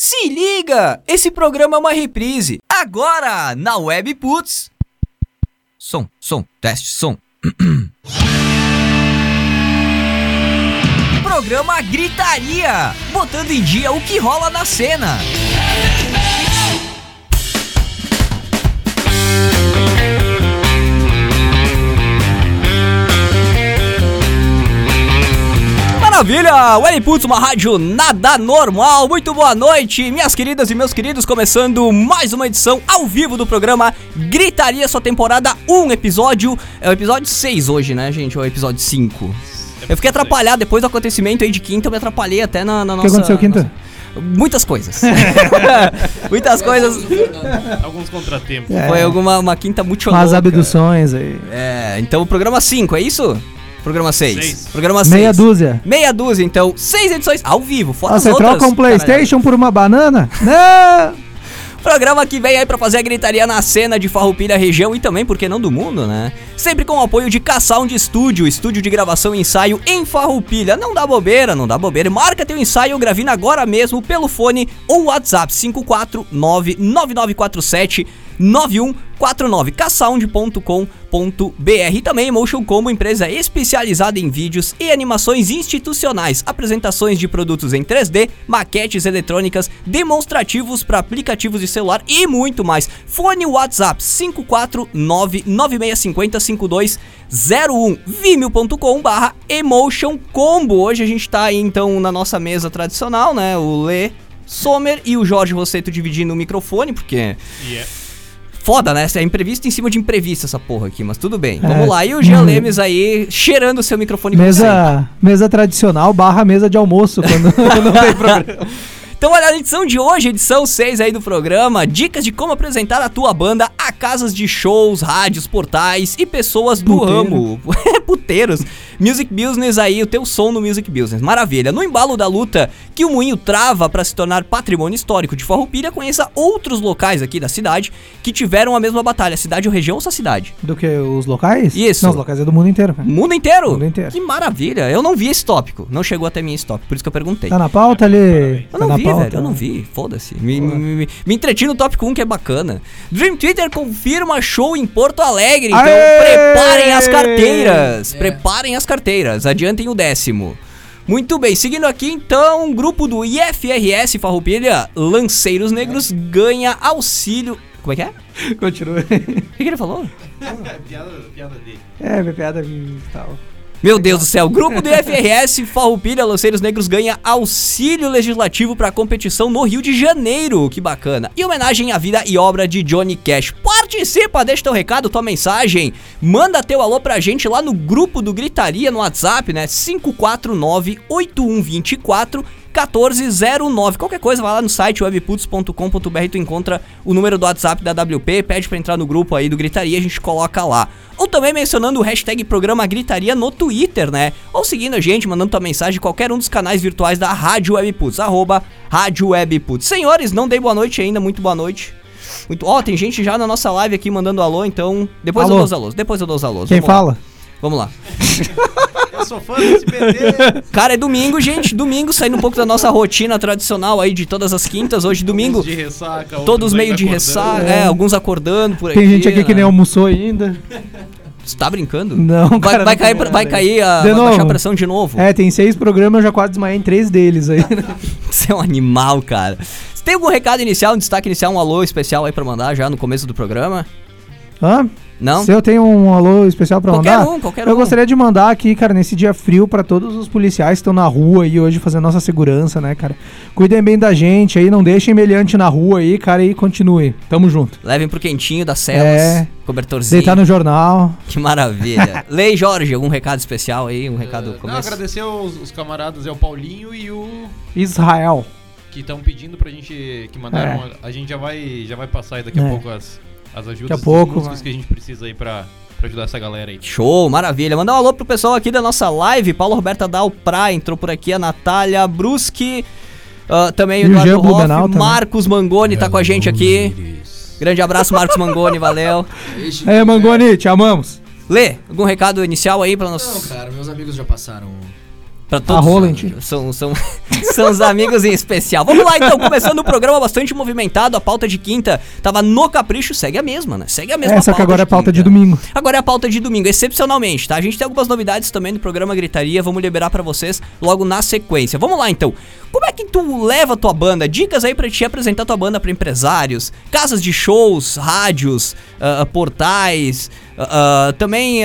Se liga! Esse programa é uma reprise. Agora, na Web Putz. Som, som, teste, som. programa Gritaria, botando em dia o que rola na cena. Maravilha! Welly Putz, uma rádio nada normal. Muito boa noite, minhas queridas e meus queridos. Começando mais uma edição ao vivo do programa Gritaria, sua temporada 1, episódio. É o episódio 6 hoje, né, gente? Ou é o episódio 5? Eu fiquei atrapalhado depois do acontecimento aí de quinta, eu me atrapalhei até na, na O nossa. que aconteceu quinta? nossa- Muitas coisas. Muitas coisas. Alguns contratempos. É. Foi alguma uma quinta muito Umas louca. abduções aí. É, então o programa 5, é isso? Programa 6. Seis. Programa 6. Meia dúzia. Meia dúzia, então, seis edições ao vivo, fora Ah, as você outras. troca um caralho. Playstation por uma banana? Não! Programa que vem aí pra fazer a gritaria na cena de Farroupilha região e também, por que não, do mundo, né? Sempre com o apoio de K-Sound Studio, estúdio de gravação e ensaio em Farroupilha. Não dá bobeira, não dá bobeira. Marca teu ensaio gravina agora mesmo pelo fone ou WhatsApp 549-9947 9149 ksound.com.br e também Motion Combo, empresa especializada em vídeos e animações institucionais, apresentações de produtos em 3D, maquetes eletrônicas, demonstrativos para aplicativos de celular e muito mais. Fone WhatsApp 549-9650-5201 vimeo.com barra Emotion Combo. Hoje a gente tá aí então na nossa mesa tradicional, né? O Lê Sommer e o Jorge Rosseto dividindo o microfone, porque E é. Foda, né? É imprevisto em cima de imprevisto essa porra aqui, mas tudo bem. É. Vamos lá. E o Jean Hum. Lemes aí cheirando o seu microfone. Mesa, mesa tradicional barra mesa de almoço quando não tem programa. Então, olha, a edição de hoje, edição 6 aí do programa, dicas de como apresentar a tua banda a casas de shows, rádios, portais e pessoas do Puteiro. ramo. Puteiros. Music Business aí, o teu som no Music Business. Maravilha. No embalo da luta que o Moinho trava para se tornar patrimônio histórico de Farroupilha, conheça outros locais aqui da cidade que tiveram a mesma batalha. Cidade ou região ou só cidade? Do que os locais? Isso. Não, os locais é do mundo inteiro. cara. Mundo inteiro? Mundo inteiro. Que maravilha. Eu não vi esse tópico. Não chegou até mim esse tópico, por isso que eu perguntei. Tá na pauta ali? Eu Tá não na vi, pauta? velho. Eu não vi. Foda-se. Me, me, me, me entreti no tópico 1 que é bacana. Dream Twitter confirma show em Porto Alegre. Então Aê! preparem as carteiras. É. Preparem as carteiras. Adiantem o décimo. Muito bem, seguindo aqui então, um grupo do IFRS Farroupilha, Lanceiros Negros, ganha auxílio. Como é que é? Continua. O que, que ele falou? piada, piada dele. É, minha piada hum, tal. Meu Deus do céu, grupo do IFRS Farroupilha Lanceiros Negros ganha auxílio legislativo para competição no Rio de Janeiro. Que bacana. E homenagem à vida e obra de Johnny Cash. Participa, deixa teu recado, tua mensagem. Manda teu alô pra gente lá no grupo do Gritaria no WhatsApp, né? 549 8124 1409. Qualquer coisa, vai lá no site webputs.com.br, tu encontra o número do WhatsApp da WP, pede pra entrar no grupo aí do Gritaria, a gente coloca lá. Ou também mencionando o hashtag programa Gritaria no Twitter, né? Ou seguindo a gente, mandando tua mensagem em qualquer um dos canais virtuais da Rádio Webputs, arroba Rádio Webputs. Senhores, não dei boa noite ainda, muito boa noite. Muito... Ó, tem gente já na nossa live aqui mandando alô, então depois eu Alô. dou os alôs, depois eu dou os alôs. Quem Vamos lá. Vamos lá. Eu sou fã desse. Cara, é domingo, gente. Domingo, saindo um pouco da nossa rotina tradicional aí de todas as quintas. Hoje, domingo, de ressaca, todos aí meio de acordando. ressaca. É, alguns acordando por aqui. Tem gente aqui que né? nem almoçou ainda. Você tá brincando? Não, Vai, cara, vai não cair, vai cair a. De vai baixar a pressão de novo. É, tem seis programas, eu já quase desmaiei em três deles aí. Você é um animal, cara. Você tem algum recado inicial, um destaque inicial, um alô especial aí pra mandar já no começo do programa? Hã? Não? Se eu tenho um alô especial pra Qualquer mandar, um, qualquer eu um. gostaria de mandar aqui, cara, nesse dia frio pra todos os policiais que estão na rua aí hoje fazendo nossa segurança, né, cara? Cuidem bem da gente aí, não deixem meliante na rua aí, cara, e continue. Tamo junto. Levem pro quentinho das celas, É. cobertorzinho. Deitar no jornal. Que maravilha. Lei Jorge, algum recado especial aí? Um recado Eh, Não, agradecer os, os camaradas, é o Paulinho e o Israel. que estão pedindo pra gente, que mandaram, a, a gente já vai, já vai passar aí daqui É. a pouco as, as ajudas, Daqui a pouco, as músicas que a gente precisa aí pra, pra ajudar essa galera aí. Show, maravilha. Mandar um alô pro pessoal aqui da nossa live. Paulo Roberta Dalprá entrou por aqui, a Natália Bruschi. ah, também E o Eduardo Hoff, Blumenau também. Marcos Mangoni tá com a gente aqui. Grande abraço, Marcos Mangoni, valeu. É, Mangoni, te amamos. Lê, algum recado inicial aí pra Não, nós? cara, meus amigos já passaram Pra todos. Roland. São, são, são os amigos em especial. Vamos lá então, começando o programa bastante movimentado. A pauta de quinta tava no capricho, segue a mesma, né? Segue a mesma É, só que agora é pauta de domingo. Agora é a pauta de domingo, excepcionalmente, tá? A gente tem algumas novidades também do programa Gritaria, vamos liberar pra vocês logo na sequência. Vamos lá então. Como é que tu leva a tua banda? Dicas aí pra te apresentar tua banda pra empresários, casas de shows, rádios, ah, portais, ah, ah, também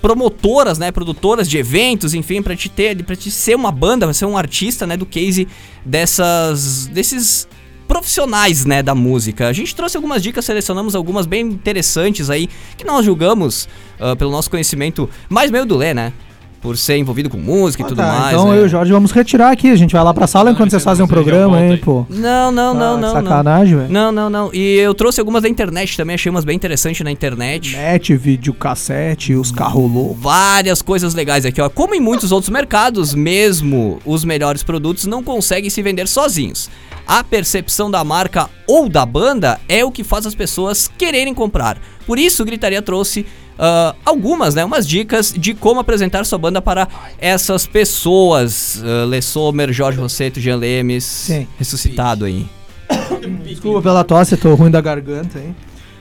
promotoras, né, produtoras de eventos, enfim, pra te ter, para te ser uma banda, pra ser um artista, né, do case dessas desses profissionais, né, da música. A gente trouxe algumas dicas, selecionamos algumas bem interessantes aí, que nós julgamos ah, pelo nosso conhecimento mais meio do Lê, né? Por ser envolvido com música e Ah, tudo tá, mais. então né? eu e o Jorge vamos retirar aqui. A gente vai lá pra sala Não, enquanto vocês fazem um programa aí. pô. Não, não, não, Tá não, não. Sacanagem, velho. Não, não, não. E eu trouxe algumas da internet também, achei umas bem interessantes na internet. Net, videocassete, os carros loucos. Várias coisas legais aqui, ó. Como em muitos outros mercados, mesmo os melhores produtos não conseguem se vender sozinhos. A percepção da marca ou da banda é o que faz as pessoas quererem comprar. Por isso, o Gritaria trouxe ah, algumas, né, umas dicas de como apresentar sua banda para essas pessoas. Uh, Lê Sommer, Jorge Rosseto, Jean Lemes, Sim. ressuscitado aí. Desculpa pela tosse, tô ruim da garganta aí.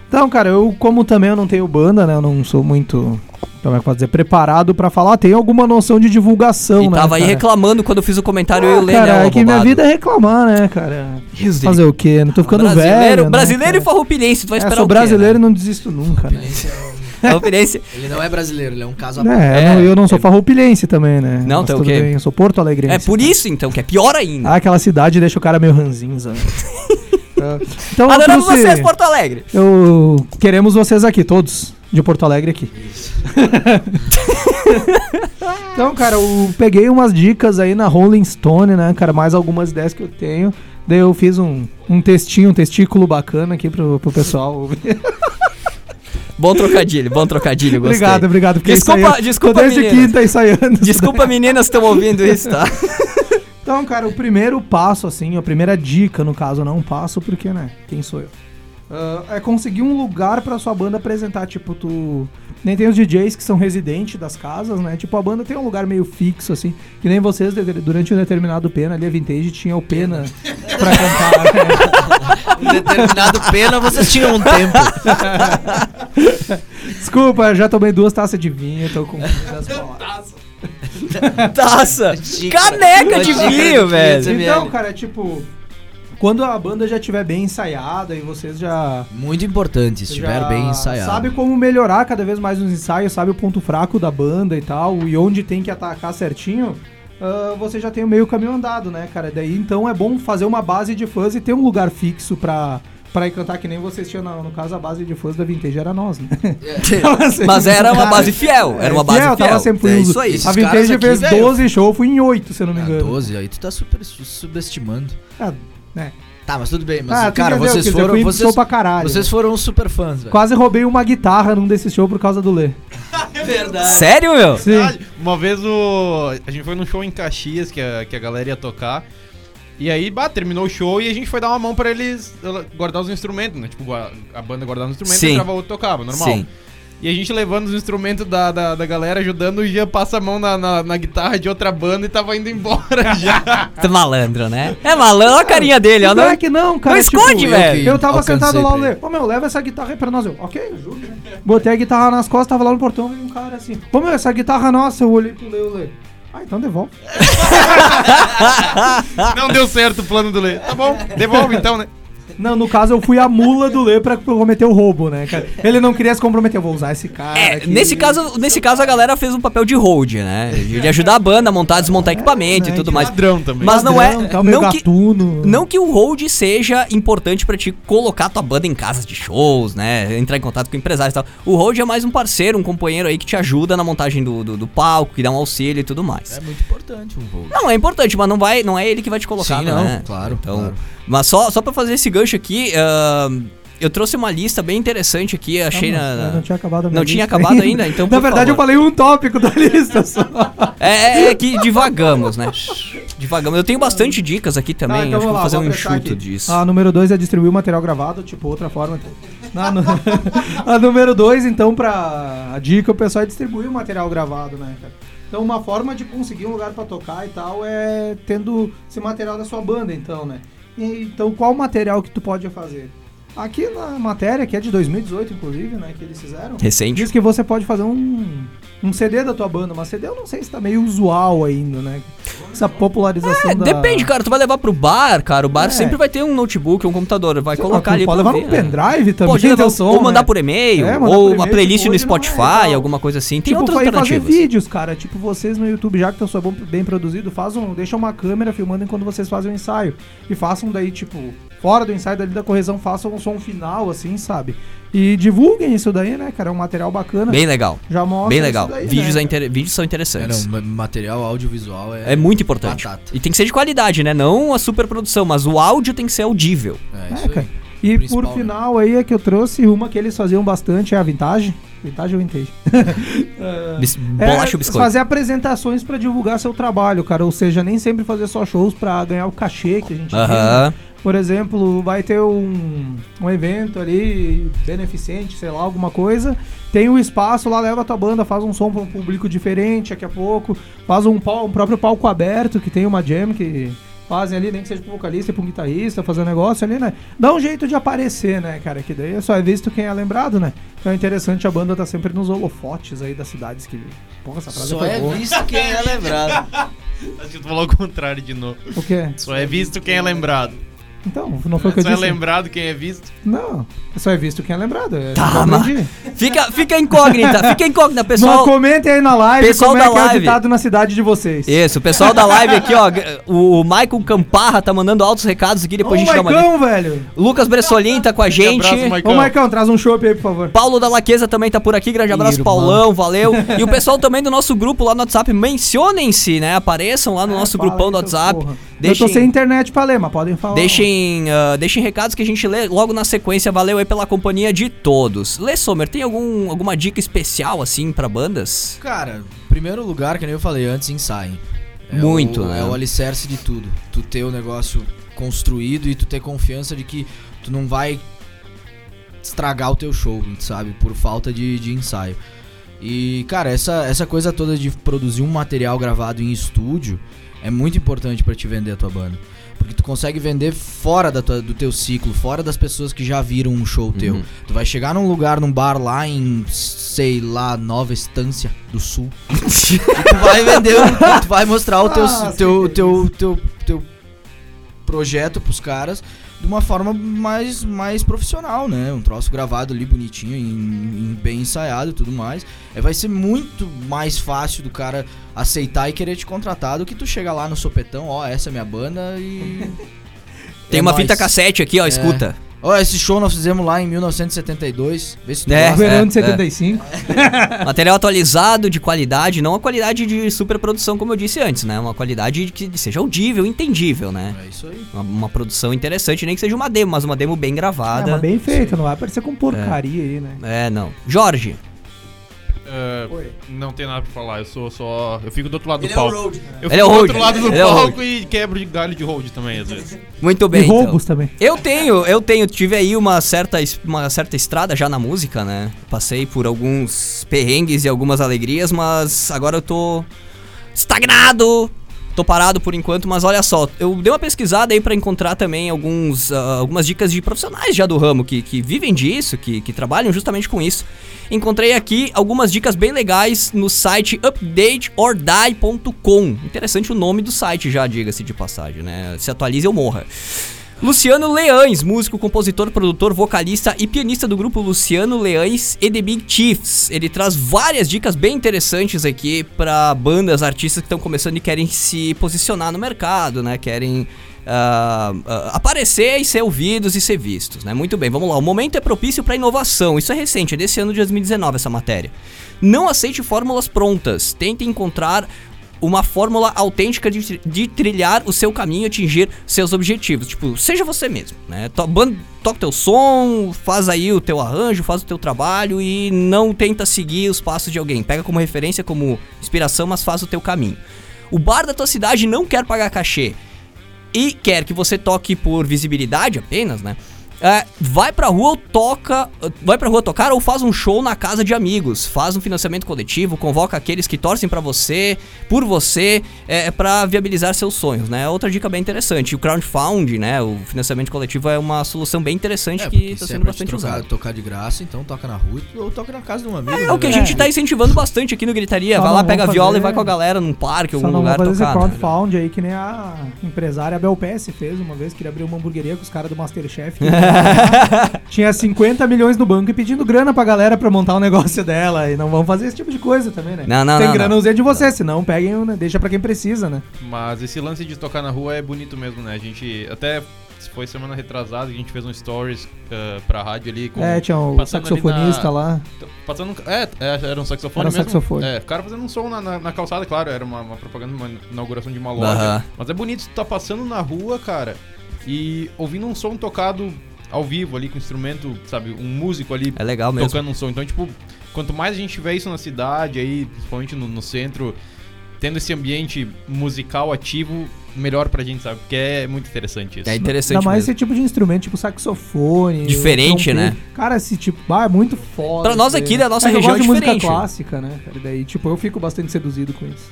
Então, cara, eu, como também eu não tenho banda, né? Eu não sou muito, como é que pode dizer, preparado pra falar. Tenho alguma noção de divulgação, E né? tava aí cara? reclamando quando eu fiz o comentário, eu e Ah, o Lê, cara, né, é que minha vida é reclamar, né, cara? Dele. Fazer o quê? Não tô ficando brasileiro, velho. né, brasileiro e cara? farroupilhense, tu vai É, esperar sou o quê, né? brasileiro e não desisto nunca, né? Farroupilhense. Ele não é brasileiro, ele é um caso à É, eu não- eu não é- sou farroupilhense também, né? Não, Mas tá o quê? bem, Eu sou porto alegrense. É por isso, então, que é pior ainda. Ah, aquela cidade deixa o cara meio ranzinza. né? É. então, Adoramos trouxe- vocês, Porto Alegre. Eu queremos vocês aqui, todos de Porto Alegre aqui. então, cara, eu peguei umas dicas aí na Rolling Stone, né, cara, mais algumas ideias que eu tenho. Daí eu fiz um, um textinho, um testículo bacana aqui pro, pro pessoal ouvir. Bom trocadilho, bom trocadilho, gostei. obrigado, obrigado. Desculpa- ensaiando- desculpa, desde meninas. quinta ensaiando. Desculpa, meninas, estão ouvindo isso, tá? Então, cara, o primeiro passo, assim, a primeira dica, no caso, não passo, porque, né, quem sou eu? Ah, é conseguir um lugar pra sua banda apresentar, tipo, tu... Nem tem os DJs que são residentes das casas, né? Tipo, a banda tem um lugar meio fixo, assim, que nem vocês, durante um determinado Pena, ali a Vintage tinha o Pena pra cantar, né? Em determinado pena, vocês tinham um tempo. Desculpa, eu já tomei duas taças de vinho, tô com as palavras. Taça! Xícara. Caneca de vinho, 500 velho! Então, cara, tipo... Quando a banda já estiver bem ensaiada e vocês já Muito importante, estiver bem ensaiado. Sabe como melhorar cada vez mais nos ensaios, sabe o ponto fraco da banda e tal, e onde tem que atacar certinho. ah, você já tem o meio caminho andado, né, cara? Daí então é bom fazer uma base de fãs e ter um lugar fixo pra, pra ir cantar, que nem vocês tinham, no, no caso, a base de fãs da Vintage era nós, né? Tava sempre- Mas era uma base fiel, era uma base fiel, fiel. tava sempre É isso aí. A Vintage fez velho. 12 shows, fui em 8, se eu não me Ah, engano. 12, aí tu tá super su- subestimando. Ah, né? Tá, mas tudo bem. Mas, Ah, cara, entendeu, vocês dizer, foram. fui em Vocês, show pra caralho. vocês né? foram super fãs, velho. Quase roubei uma guitarra num desses shows por causa do Lê. Sério, meu? Sim. Verdade. Uma vez o... a gente foi num show em Caxias que a, que a galera ia tocar. E aí, bah, terminou o show e a gente foi dar uma mão pra eles guardar os instrumentos, né? Tipo, a, a banda guardava os instrumentos Sim. e entrava outro tocava, normal. Sim. E a gente levando os instrumentos da, da, da galera, ajudando, o Jean passa a mão na, na, na guitarra de outra banda e tava indo embora já. Tá malandro, né? É malandro, olha a carinha dele. Não Não, é que não, cara. não esconde, tipo, velho. que- Eu tava sentado lá, o Lê, ô meu, leva essa guitarra aí pra nós. Eu, ok, ajuda. né? Botei a guitarra nas costas, tava lá no portão, veio um cara assim, ô meu, essa guitarra é nossa, eu olhei pro Lê, o Lê. Ah, então devolve. Não deu certo o plano do Lê. Tá bom, devolve então, né? Não, no caso eu fui a mula do Lê pra cometer o roubo, né, cara? Ele não queria se comprometer, eu vou usar esse cara É, aqui. nesse caso, nesse caso a galera fez um papel de hold, né? De ajudar a banda a montar, desmontar equipamento e né, tudo de mais. Ladrão também. Mas não é- meio não que- gatuno. Não que o hold seja importante pra te colocar tua banda em casas de shows, né? Entrar em contato com empresários e tal. O hold é mais um parceiro, um companheiro aí que te ajuda na montagem do, do, do palco, que dá um auxílio e tudo mais. É muito importante um voo. Não, é importante, mas não vai, não é ele que vai te colocar, Sim, né? não, claro, Então, claro. Mas só só para fazer esse gancho aqui, ahn, eu trouxe uma lista bem interessante aqui, achei Não, na, Não tinha acabado Não tinha acabado ainda, então, Na verdade, eu favor. falei um tópico da lista só. É, é, é que divagamos, né? Divagamos. Eu tenho bastante dicas aqui também, Tá, então acho que vou lá, fazer um vou pensar enxuto aqui. disso. A número 2 é distribuir o material gravado, tipo, outra forma. Na, nu- a número 2, então, pra. A dica, o pessoal é distribuir o material gravado, né, cara? Então uma forma de conseguir um lugar pra tocar e tal é tendo esse material da sua banda, então, né? Então qual material que tu pode fazer? Aqui na matéria, que é de 2018, inclusive, né, que eles fizeram, Recente. diz que você pode fazer um, um CD da tua banda, mas CD eu não sei se tá meio usual ainda, né? Essa popularização É, da... depende, cara. Tu vai levar pro bar, cara. O bar É. sempre vai ter um notebook, um computador. Vai Sei lá, colocar tu ali pode levar ver, um né? pendrive também, Pode levar, som, ou mandar né? por e-mail, É, mandar ou por uma playlist tipo, no é Spotify, alguma coisa assim. Tem tipo, outras fa- fazer alternativas. vídeos, cara. Tipo, vocês no YouTube, já que teu som é bem produzido, faz um, deixa uma câmera filmando enquanto vocês fazem o ensaio. E façam daí, tipo, fora do ensaio dali da correção, façam um som final, assim, sabe? E divulguem isso daí, né, cara? É um material bacana. Bem legal. já mostra Bem isso legal. daí, Vídeos, né, é inter- vídeos são É, interessantes. não, ma- material audiovisual é. É muito importante. Batata. E tem que ser de qualidade, né? Não a superprodução, mas o áudio tem que ser audível. É, É, isso cara. aí. E por né? final aí é que eu trouxe uma que eles faziam bastante, é a vintage. Vintage ou vintage? É, Bis- é, Bolacha ou biscoito. fazer apresentações pra divulgar seu trabalho, cara. Ou seja, nem sempre fazer só shows pra ganhar o cachê que a gente diz, né? Por exemplo, vai ter um, um evento ali, beneficente, sei lá, alguma coisa. Tem o espaço lá, leva a tua banda, faz um som pra um público diferente daqui a pouco. Faz um, pal- um próprio palco aberto, que tem uma jam que fazem ali, nem que seja pro vocalista e pro guitarrista, fazer um negócio ali, né? Dá um jeito de aparecer, né, cara? Que daí só é visto quem é lembrado, né? Então é interessante a banda tá sempre nos holofotes aí das cidades que. Porra, essa frase Só é boa. visto quem é lembrado. Acho que tu falou o contrário de novo. O quê? Só é visto quem é lembrado. Então, não foi o que eu Só é disse? lembrado quem é visto. Não, só é visto quem é lembrado. É, Tá, aprendi. Fica, fica incógnita, fica incógnita, Não, pessoal. comentem aí na live pessoal como é da que é o live. ditado na cidade de vocês. Isso, o pessoal da live aqui, ó. O Michael Camparra tá mandando altos recados aqui, depois Ô, a gente dá uma. Maicão, velho. Lucas Bressolin tá com a gente. abraço. Ô, Maicão, traz um chopp aí, por favor. Paulo da Laqueza também tá por aqui, grande abraço, Irmão. Paulão, valeu. E o pessoal também do nosso grupo lá no WhatsApp, mencionem-se, né? Apareçam lá no É, nosso grupão do WhatsApp. porra. Deixem, Eu tô sem internet pra ler, mas podem falar. deixem, ah, deixem recados que a gente lê logo na sequência. Valeu aí pela companhia de todos. Lê Sommer, tem algum, alguma dica especial, assim, pra bandas? Cara, primeiro lugar, que nem eu falei antes, ensaiem. É Muito, o, né? É o alicerce de tudo. Tu ter o negócio construído e tu ter confiança de que tu não vai estragar o teu show, sabe? Por falta de, de ensaio. E, cara, essa, essa coisa toda de produzir um material gravado em estúdio é muito importante pra te vender a tua banda. Porque tu consegue vender fora da tua- do teu ciclo, fora das pessoas que já viram um show teu. Uhum. Tu vai chegar num lugar, num bar lá em, sei lá, Nova Estância do Sul. e tu vai vender, tu vai mostrar o teu, Ah, teu, é teu, teu, teu projeto pros caras de uma forma mais, mais profissional, né? Um troço gravado ali bonitinho, em, em- bem ensaiado e tudo mais. É, vai ser muito mais fácil do cara aceitar e querer te contratar do que tu chegar lá no sopetão, ó, essa é minha banda e. Tem É uma nóis. fita cassete aqui, ó, escuta. Ó, esse show nós fizemos lá em 1972. Vê se tu É. gosta. Verão de 75. Material atualizado, de qualidade, não a qualidade de superprodução, como eu disse antes, né? Uma qualidade que seja audível, entendível, né? É isso aí. Uma, uma produção interessante, nem que seja uma demo, mas uma demo bem É, gravada. mas bem feito, não vai aparecer com porcaria aí, né? É, não. Jorge, É, não tem nada pra falar, eu sou só. Eu fico do outro lado Ele do é o palco. road. Eu Ele é fico o do road. outro lado do é palco e quebro de galho de road também, às vezes. muito E bem. então. roubos também. Eu tenho, eu tenho, tive aí uma certa, uma certa estrada já na música, né? Passei por alguns perrengues e algumas alegrias, mas agora eu tô estagnado. Tô parado por enquanto, mas olha só, eu dei uma pesquisada aí pra encontrar também alguns, ah, algumas dicas de profissionais já do ramo que, que vivem disso, que, que trabalham justamente com isso. Encontrei aqui algumas dicas bem legais no site updateordie.com. Interessante o nome do site já, diga-se de passagem, né? Se atualize ou morra. Luciano Leães, músico, compositor, produtor, vocalista e pianista do grupo Luciano Leães e The Big Chiefs. Ele traz várias dicas bem interessantes aqui para bandas, artistas que estão começando e querem se posicionar no mercado, né? Querem ah, ah, aparecer e ser ouvidos e ser vistos, né? Muito bem, vamos lá. O momento é propício para inovação. Isso é recente, é desse ano de 2019 essa matéria. Não aceite fórmulas prontas. Tente encontrar uma fórmula autêntica de, de trilhar o seu caminho e atingir seus objetivos. Tipo, seja você mesmo, né? To, ban- toca teu som, faz aí o teu arranjo, faz o teu trabalho e não tenta seguir os passos de alguém. Pega como referência, como inspiração, mas faz o teu caminho. O bar da tua cidade não quer pagar cachê e quer que você toque por visibilidade apenas, né? É, vai pra rua ou toca. Vai pra rua tocar ou faz um show na casa de amigos. Faz um financiamento coletivo, convoca aqueles que torcem pra você, por você, é, para viabilizar seus sonhos, né? Outra dica bem interessante. O crowdfunding, né? O financiamento coletivo é uma solução bem interessante É, que tá se é sendo bastante trocar- usada. tocar de graça, então toca na rua ou toca na casa de um amigo. É o que a né? gente tá incentivando bastante aqui no Gritaria. Só vai não lá, pega a viola fazer- e vai com a galera num parque, Só algum não lugar vou fazer esse tocar. né? aí que nem a empresária Bel PS fez uma vez, queria abrir uma hamburgueria com os caras do Masterchef. Tinha 50 milhões no banco e pedindo grana pra galera pra montar o negócio dela. E não vão fazer esse tipo de coisa também, né? Não, não, Tem não, grana, não. usei de você, senão peguem, né? deixa pra quem precisa, né? Mas esse lance de tocar na rua é bonito mesmo, né? A gente até foi semana retrasada que a gente fez um stories uh, pra rádio ali com é, tinha ali saxofonista na- lá. Passando um- é, é, era um saxofone Era um mesmo. saxofone. É, o cara fazendo um som na, na, na calçada, claro, era uma, uma propaganda, uma inauguração de uma loja. Mas é bonito tu tá passando na rua, cara, e ouvindo um som tocado ao vivo ali com instrumento, sabe, um músico ali É legal mesmo. tocando um som. Então, tipo, quanto mais a gente vê isso na cidade aí, principalmente no, no centro, tendo esse ambiente musical ativo, melhor pra gente, sabe? Porque é muito interessante isso. É interessante Ainda mais mesmo. esse tipo de instrumento, tipo saxofone. Diferente, trompete. né? Cara, esse tipo. Ah, é muito foda. Pra nós isso aqui da nossa É região eu gosto é de música clássica, né? E daí, tipo, eu fico bastante seduzido com isso.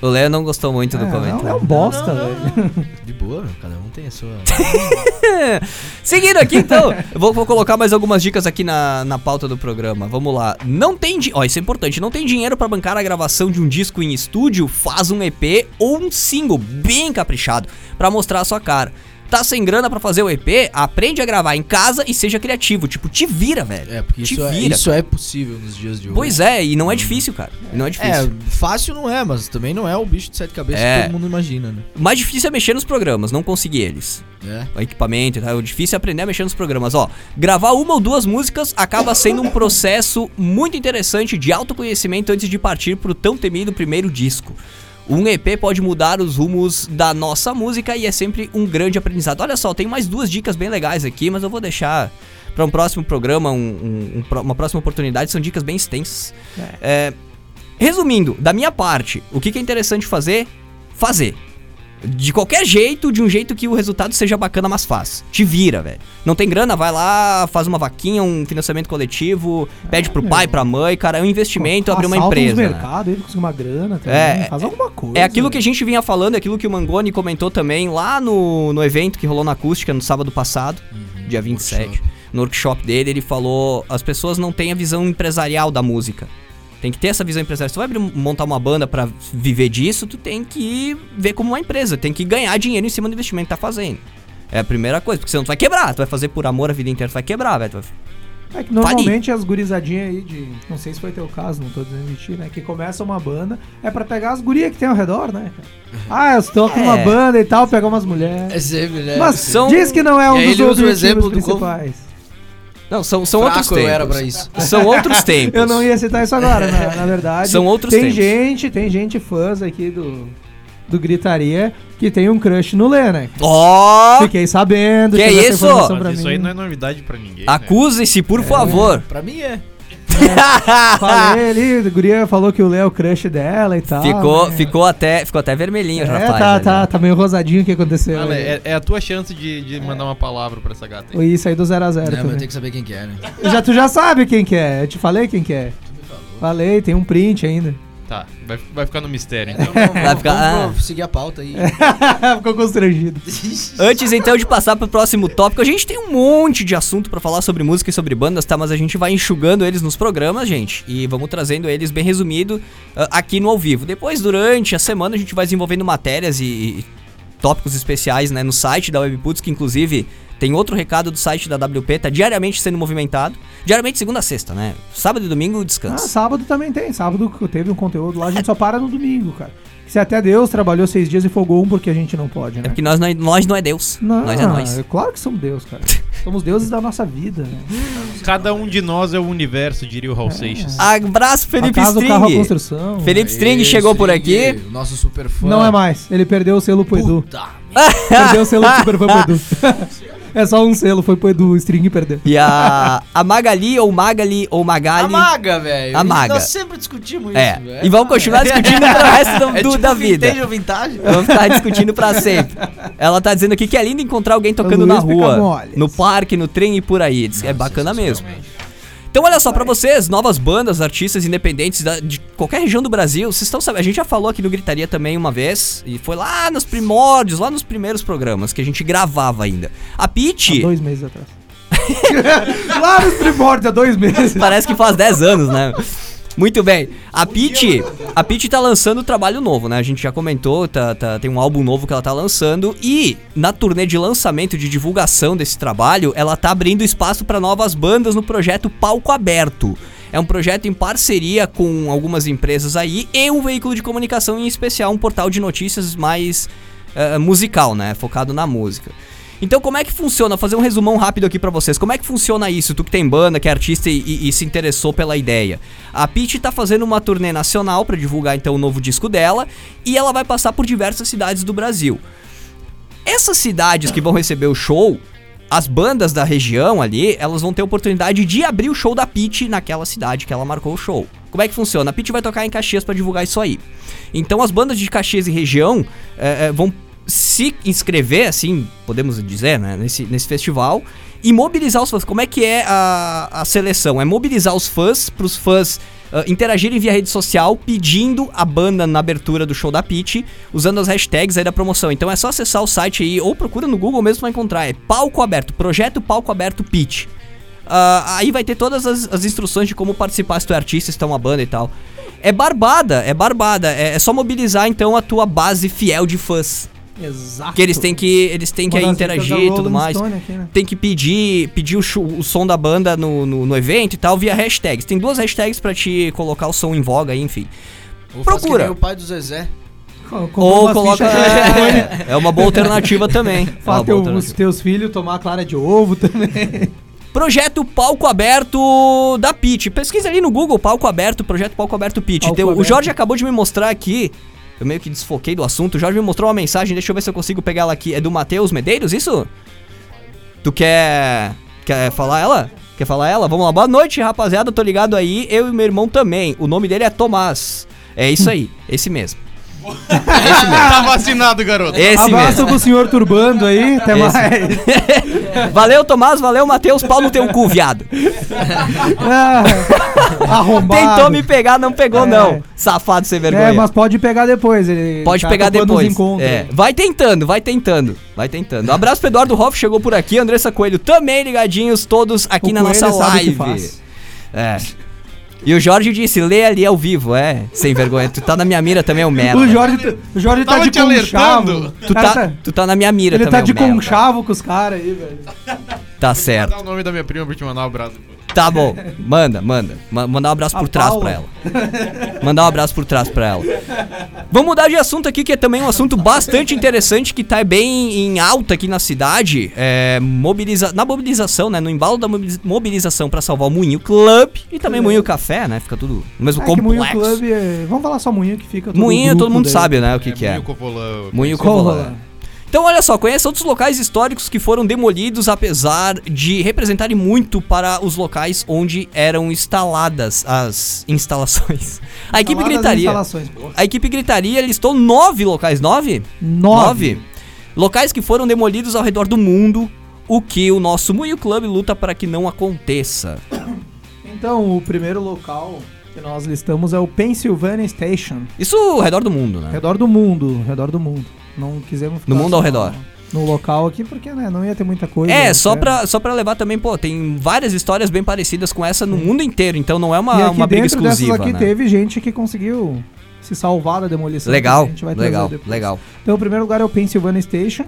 O Léo não gostou muito do É, comentário. não, é um bosta, Não, não, velho. De boa, cada um tem a sua. Seguindo aqui, então, eu vou, vou colocar mais algumas dicas aqui na, na pauta do programa. Vamos lá. Não tem dinheiro. Ó, isso é importante. Não tem dinheiro pra bancar a gravação de um disco em estúdio? Faz um EP ou um single bem caprichado pra mostrar a sua cara. Tá sem grana pra fazer o EP? Aprende a gravar em casa e seja criativo. Tipo, te vira, velho. É, porque isso, é, vira, isso é possível nos dias de hoje. Pois é, e não é difícil, cara. E Não é difícil. É, fácil não é, mas também não é o bicho de sete cabeças É. que todo mundo imagina, né? O mais difícil é mexer nos programas, não conseguir eles. É. o equipamento e tal. O difícil é aprender a mexer nos programas. Ó, gravar uma ou duas músicas acaba sendo um processo muito interessante de autoconhecimento antes de partir pro tão temido primeiro disco. Um EP pode mudar os rumos da nossa música e é sempre um grande aprendizado. Olha só, tem mais duas dicas bem legais aqui, mas eu vou deixar para um próximo programa, um- um- um uma próxima oportunidade. São dicas bem extensas. É, resumindo, da minha parte, o que que é interessante fazer? Fazer. De qualquer jeito, de um jeito que o resultado seja bacana, mas faz. Te vira, velho. Não tem grana, vai lá, faz uma vaquinha, um financiamento coletivo, pede pro meu. pai, pra mãe, cara, é um investimento, abrir uma empresa. né? mercado pra conseguir uma grana também. É, Faz alguma coisa. É aquilo que a gente vinha falando, é aquilo que o Mangoni comentou também lá no, no evento que rolou na acústica no sábado passado, dia 27. workshop. No workshop dele, ele falou: as pessoas não têm a visão empresarial da música. Tem que ter essa visão empresarial. Se tu vai abrir- montar uma banda pra viver disso, tu tem que ver como uma empresa, tem que ganhar dinheiro em cima do investimento que tá fazendo. É a primeira coisa, porque senão tu vai quebrar, tu vai fazer por amor a vida inteira, tu vai quebrar, velho. É que normalmente as gurizadinhas aí de. Não sei se foi teu caso, não tô dizendo mentir, né? Que começa uma banda, é pra pegar as gurias que tem ao redor, né? cara? Ah, eu estou com uma É. banda e tal, pegar umas mulheres. É sempre, né? Mas são- diz que não é um E dos ele usa o objetivos exemplo do principais. Não, são, são Fraco outros eu tempos. era pra isso. São outros tempos. Eu não ia citar isso agora, na, na verdade. São outros Tem tempos. gente, tem gente fãs aqui do, do Gritaria que tem um crush no Lê, né? Ó! Fiquei sabendo. Que essa isso? Mas isso mim. aí não é novidade pra ninguém. né? Acuse-se, por favor. Pra mim é. Falei ali, a guria falou que o Lê é o crush dela e tal. ficou, né? ficou, até, ficou até vermelhinho, É, rapaz. tá, ali. tá, tá meio rosadinho o que aconteceu. É, é a tua chance de, de mandar uma palavra pra essa gata aí. Isso aí do 0x0 Né, mas eu tenho que saber quem que é, né? Já, tu já sabe quem que é. Eu te falei quem que é. Falei, tem um print ainda. Tá, vai, vai ficar no mistério então. Vai ficar- Vamos, ah. vamos seguir a pauta aí. Ficou constrangido. Antes então de passar pro próximo tópico, a gente tem um monte de assunto pra falar sobre música e sobre bandas, tá? Mas a gente vai enxugando eles nos programas, gente, e vamos trazendo eles bem resumido ah, aqui no ao vivo. Depois, durante a semana, a gente vai desenvolvendo matérias e, e tópicos especiais, né, no site da Webputs, que inclusive tem outro recado do site da WP, tá diariamente sendo movimentado. Diariamente, segunda a sexta, né? Sábado e domingo, Ah, descanso. sábado também tem. Sábado teve um conteúdo lá, a gente só para no domingo, cara. Se até Deus trabalhou seis dias e folgou um porque a gente não pode, né? É porque nós não é, nós não é Deus. Não, nós é nós. Claro que somos Deus, cara. somos deuses da nossa vida, né? Cada um de nós é o universo, diria o Raul Seixas. Abraço, Felipe a casa, o carro, a String. construção. Felipe String chegou por String, aqui. o Nosso super fã. Não é mais. Ele perdeu o selo pro Edu. Puta Perdeu o selo do super fã pro Edu. É só um selo, foi pro Edu String e perdeu. E a, a Magali, ou Magali, ou Magali. A maga, velho. A maga. Nós sempre discutimos É. isso, velho. E vamos continuar discutindo pro resto do- É tipo da vida. vintage ou vintage? Vamos ficar discutindo pra sempre. Ela tá dizendo aqui que é lindo encontrar alguém tocando Luiz na rua, no parque, no trem e por aí. Diz que é bacana mesmo. Então olha só, pra vocês, novas bandas, artistas independentes da- de qualquer região do Brasil, vocês estão sabendo, a gente já falou aqui no Gritaria também uma vez, e foi lá nos primórdios, lá nos primeiros programas, que a gente gravava ainda. A Há Pitty, dois meses atrás. Lá nos primórdios, há dois meses. parece que faz 10 anos, né? Muito bem. A Pitty, a Pitty tá lançando trabalho novo, né? A gente já comentou, tá, tá- tem um álbum novo que ela tá lançando e na turnê de lançamento de divulgação desse trabalho, ela tá abrindo espaço para novas bandas no projeto Palco Aberto. É um projeto em parceria com algumas empresas aí e um veículo de comunicação em especial, um portal de notícias mais eh, musical, né? Focado na música. Então, como é que funciona? Vou fazer um resumão rápido aqui pra vocês. Como é que funciona isso? Tu que tem banda, que é artista e, e- e se interessou pela ideia. A Pitty tá fazendo uma turnê nacional pra divulgar então o novo disco dela e ela vai passar por diversas cidades do Brasil. Essas cidades que vão receber o show, as bandas da região ali, elas vão ter oportunidade de abrir o show da Pitty naquela cidade que ela marcou o show. Como é que funciona? A Pitty vai tocar em Caxias pra divulgar isso aí. Então as bandas de Caxias e região eh, eh, vão se inscrever, assim, podemos dizer, né, nesse, nesse festival e mobilizar os fãs. Como é que é a, a seleção? É mobilizar os fãs para os fãs ah, interagirem via rede social pedindo a banda na abertura do show da Pitty, usando as hashtags aí da promoção. Então é só acessar o site aí ou procura no Google mesmo vai encontrar. É Palco Aberto, Projeto Palco Aberto Pitch. Ah, aí vai ter todas as, as instruções de como participar se tu é artista, se tu é uma banda e tal. É barbada, é barbada. É, é só mobilizar então a tua base fiel de fãs. Exato. Que eles têm que, eles têm que Uma interagir e tudo mais. Aqui, né? Tem que pedir, pedir o, o som da banda no, no, no evento e tal via hashtags. Tem duas hashtags pra te colocar o som em voga aí, enfim. Ou Procura. que nem o pai do Zezé. Comprou Ou coloca. É, é uma boa alternativa também. É Fala boa teu, alternativa. teus filhos tomar clara de ovo também. Projeto Palco Aberto da Pitch. Pesquisa ali no Google Palco Aberto, Projeto Palco Aberto. Palco Tem- o Aberto. Jorge acabou de me mostrar aqui. Eu meio que desfoquei do assunto. O Jorge me mostrou uma mensagem, deixa eu ver se eu consigo pegar ela aqui. É do Matheus Medeiros, isso? Tu quer. Quer falar ela? Quer falar ela? Vamos lá. Boa noite, rapaziada. Tô ligado aí. Eu e meu irmão também. O nome dele é Tomás. É isso aí. Esse mesmo. Tá vacinado, garoto. Esse Abraço mesmo. pro senhor Turbando aí, até Esse. mais. valeu, Tomás. Valeu, Matheus. Pau no teu cu, viado. Ah, arrombado. Tentou me pegar, não pegou, É. não. Safado sem vergonha. É, mas pode pegar depois. Ele Pode tá pegar depois. É, vai tentando, vai tentando, vai tentando. Um abraço pro Eduardo Hoff, chegou por aqui. Andressa Coelho também ligadinhos, todos aqui O na nossa Coelho sabe o que live. faz. É. E o Jorge disse, lê ali ao vivo, é. Sem vergonha. Tu tá na minha mira também, é o merda. O Jorge, o Jorge tá de te conchavo. alertando. Tu tá, tu tá na minha mira Ele também, tá de ô merda. conchavo com os caras aí, velho. Tá Vou certo. dar o nome da minha prima pra te mandar um abraço. Tá bom. Manda, manda. Ma- mandar um abraço A por trás Paula. pra ela. Mandar um abraço por trás pra ela. Vamos mudar de assunto aqui, que é também um assunto bastante interessante, que tá bem em alta aqui na cidade. É, mobiliza na mobilização, né? No embalo da mobiliza- mobilização pra salvar o Moinho Club e também Moinho Café, né? Fica tudo no mesmo É que Moinho complexo. Club é... Vamos falar só Moinho que fica Moinho, todo mundo daí. sabe, né? O que, que é. Moinho Covolão. Moinho. Então, olha só, conheça outros locais históricos que foram demolidos, apesar de representarem muito para os locais onde eram instaladas as instalações. A equipe gritaria. A equipe gritaria listou nove locais. Nove? Nove. Locais que foram demolidos ao redor do mundo. O que o nosso Moinho Club luta para que não aconteça. Então, o primeiro local que nós listamos é o Pennsylvania Station. Isso ao redor do mundo, né? Redor do mundo, redor do mundo. Não quisemos No mundo ao redor. No local aqui, porque né, não ia ter muita coisa. É, né, só certo? pra, só pra levar também, pô, tem várias histórias bem parecidas com essa no mundo inteiro, então não é E uma, aqui uma briga dentro exclusiva, dessas aqui né? teve gente que conseguiu se salvar da demolição. Legal, que a gente vai trazer legal, legal. Então, o primeiro lugar é o Pennsylvania Station.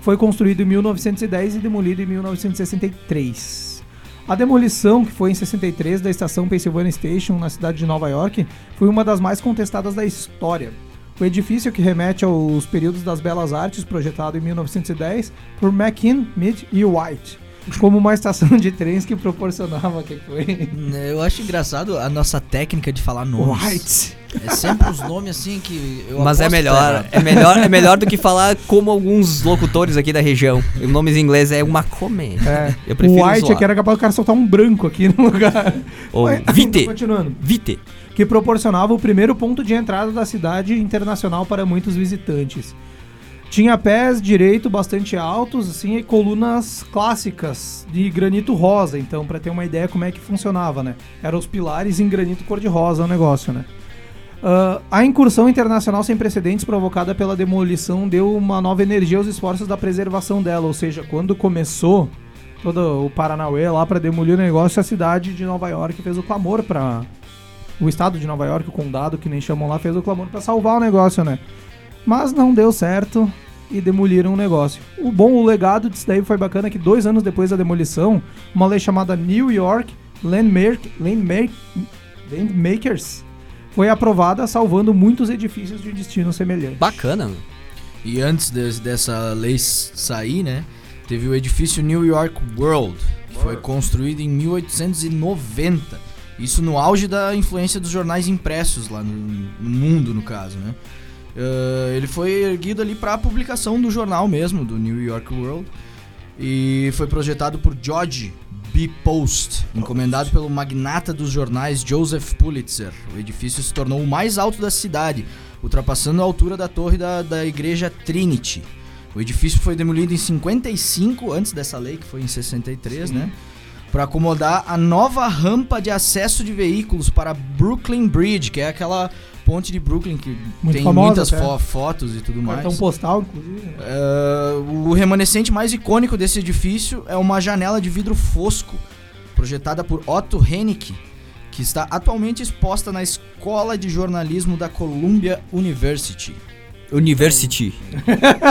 Foi construído em 1910 e demolido em 1963. A demolição, que foi em 63, da estação Pennsylvania Station, na cidade de Nova York, foi uma das mais contestadas da história. O edifício, que remete aos períodos das belas artes, projetado em 1910 por McKean, Mead e White, como uma estação de trens que proporcionava. Que foi? Eu acho engraçado a nossa técnica de falar nomes. White. É sempre os nomes assim que eu Mas é melhor, é melhor, é melhor do que falar como alguns locutores aqui da região. O nome em inglês é uma come. É, Eu prefiro o White zoar. é que era capaz do cara soltar um branco aqui no lugar. Ou Mas, Vite. Continuando. Vite. Que proporcionava o primeiro ponto de entrada da cidade internacional para muitos visitantes. Tinha pés direito bastante altos, assim, e colunas clássicas de granito rosa, então, para ter uma ideia como é que funcionava, né? Eram os pilares em granito cor-de-rosa o negócio, né? Ah, a incursão internacional sem precedentes provocada pela demolição deu uma nova energia aos esforços da preservação dela, ou seja, quando começou todo o Paranauê lá para demolir o negócio, a cidade de Nova York fez o clamor para o estado de Nova York, o condado que nem chamam lá, fez o clamor para salvar o negócio, né? Mas não deu certo e demoliram o negócio. O bom, o legado disso daí foi bacana que dois anos depois da demolição, uma lei chamada New York Landmark, Landmark, Landmakers foi aprovada, salvando muitos edifícios de destino semelhante. Bacana. mano. E antes de- dessa lei sair, né? Teve o edifício New York World, que foi construído em 1890. Isso no auge da influência dos jornais impressos lá no, no mundo, no caso, né? Ah, ele foi erguido ali para a publicação do jornal mesmo, do New York World. E foi projetado por George B. Post, encomendado pelo magnata dos jornais Joseph Pulitzer. O edifício se tornou o mais alto da cidade, ultrapassando a altura da torre da, da igreja Trinity. O edifício foi demolido em 55, antes dessa lei, que foi em 63, né? Para acomodar a nova rampa de acesso de veículos para Brooklyn Bridge, que é aquela ponte de Brooklyn que Muito tem famosa muitas fo- fotos e tudo mais. Cartão postal, inclusive. É, o remanescente mais icônico desse edifício é uma janela de vidro fosco, projetada por Otto Hennick, que está atualmente exposta na Escola de Jornalismo da Columbia University. University.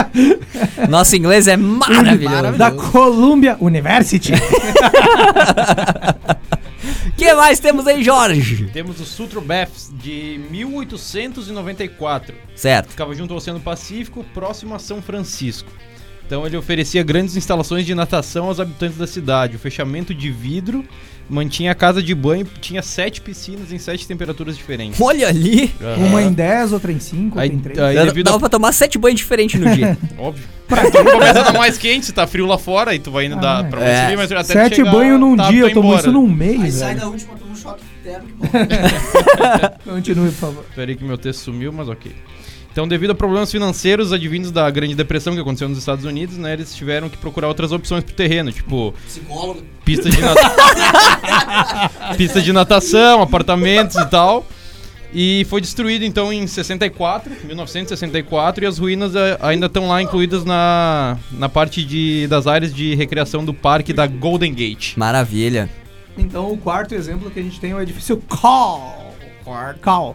Nosso inglês é maravilhoso. Maravilhoso. Da Columbia University. O que mais temos aí, Jorge? Temos o Sutro Baths de 1894. Certo. Ficava junto ao Oceano Pacífico, próximo a São Francisco. Então ele oferecia grandes instalações de natação aos habitantes da cidade. O fechamento de vidro mantinha a casa de banho, tinha sete piscinas em sete temperaturas diferentes. Olha ali. Uma em 10, outra em 5, outra Aí- em 3. aí- Dava devido a- dava pra tomar sete banhos diferentes no dia. Óbvio. tu começa a dar mais quente, se tá frio lá fora, e tu vai indo Ah, dar pra é. subir, mas até Sete chegar, banhos num tá, dia, tá eu tomo embora. isso num mês. velho. última, toma um choque térmico. Continue, por favor. Peraí que meu texto sumiu, mas ok. Então, devido a problemas financeiros advindos da Grande Depressão que aconteceu nos Estados Unidos, né, eles tiveram que procurar outras opções pro terreno, tipo Psicólogo. pista de, nata- pista de natação, apartamentos e tal. E foi destruído então em 64, 1964, e as ruínas eh, ainda estão lá incluídas na, na parte de, das áreas de recreação do parque da Golden Gate. Maravilha. Então, o quarto exemplo que a gente tem é o edifício Call. Call.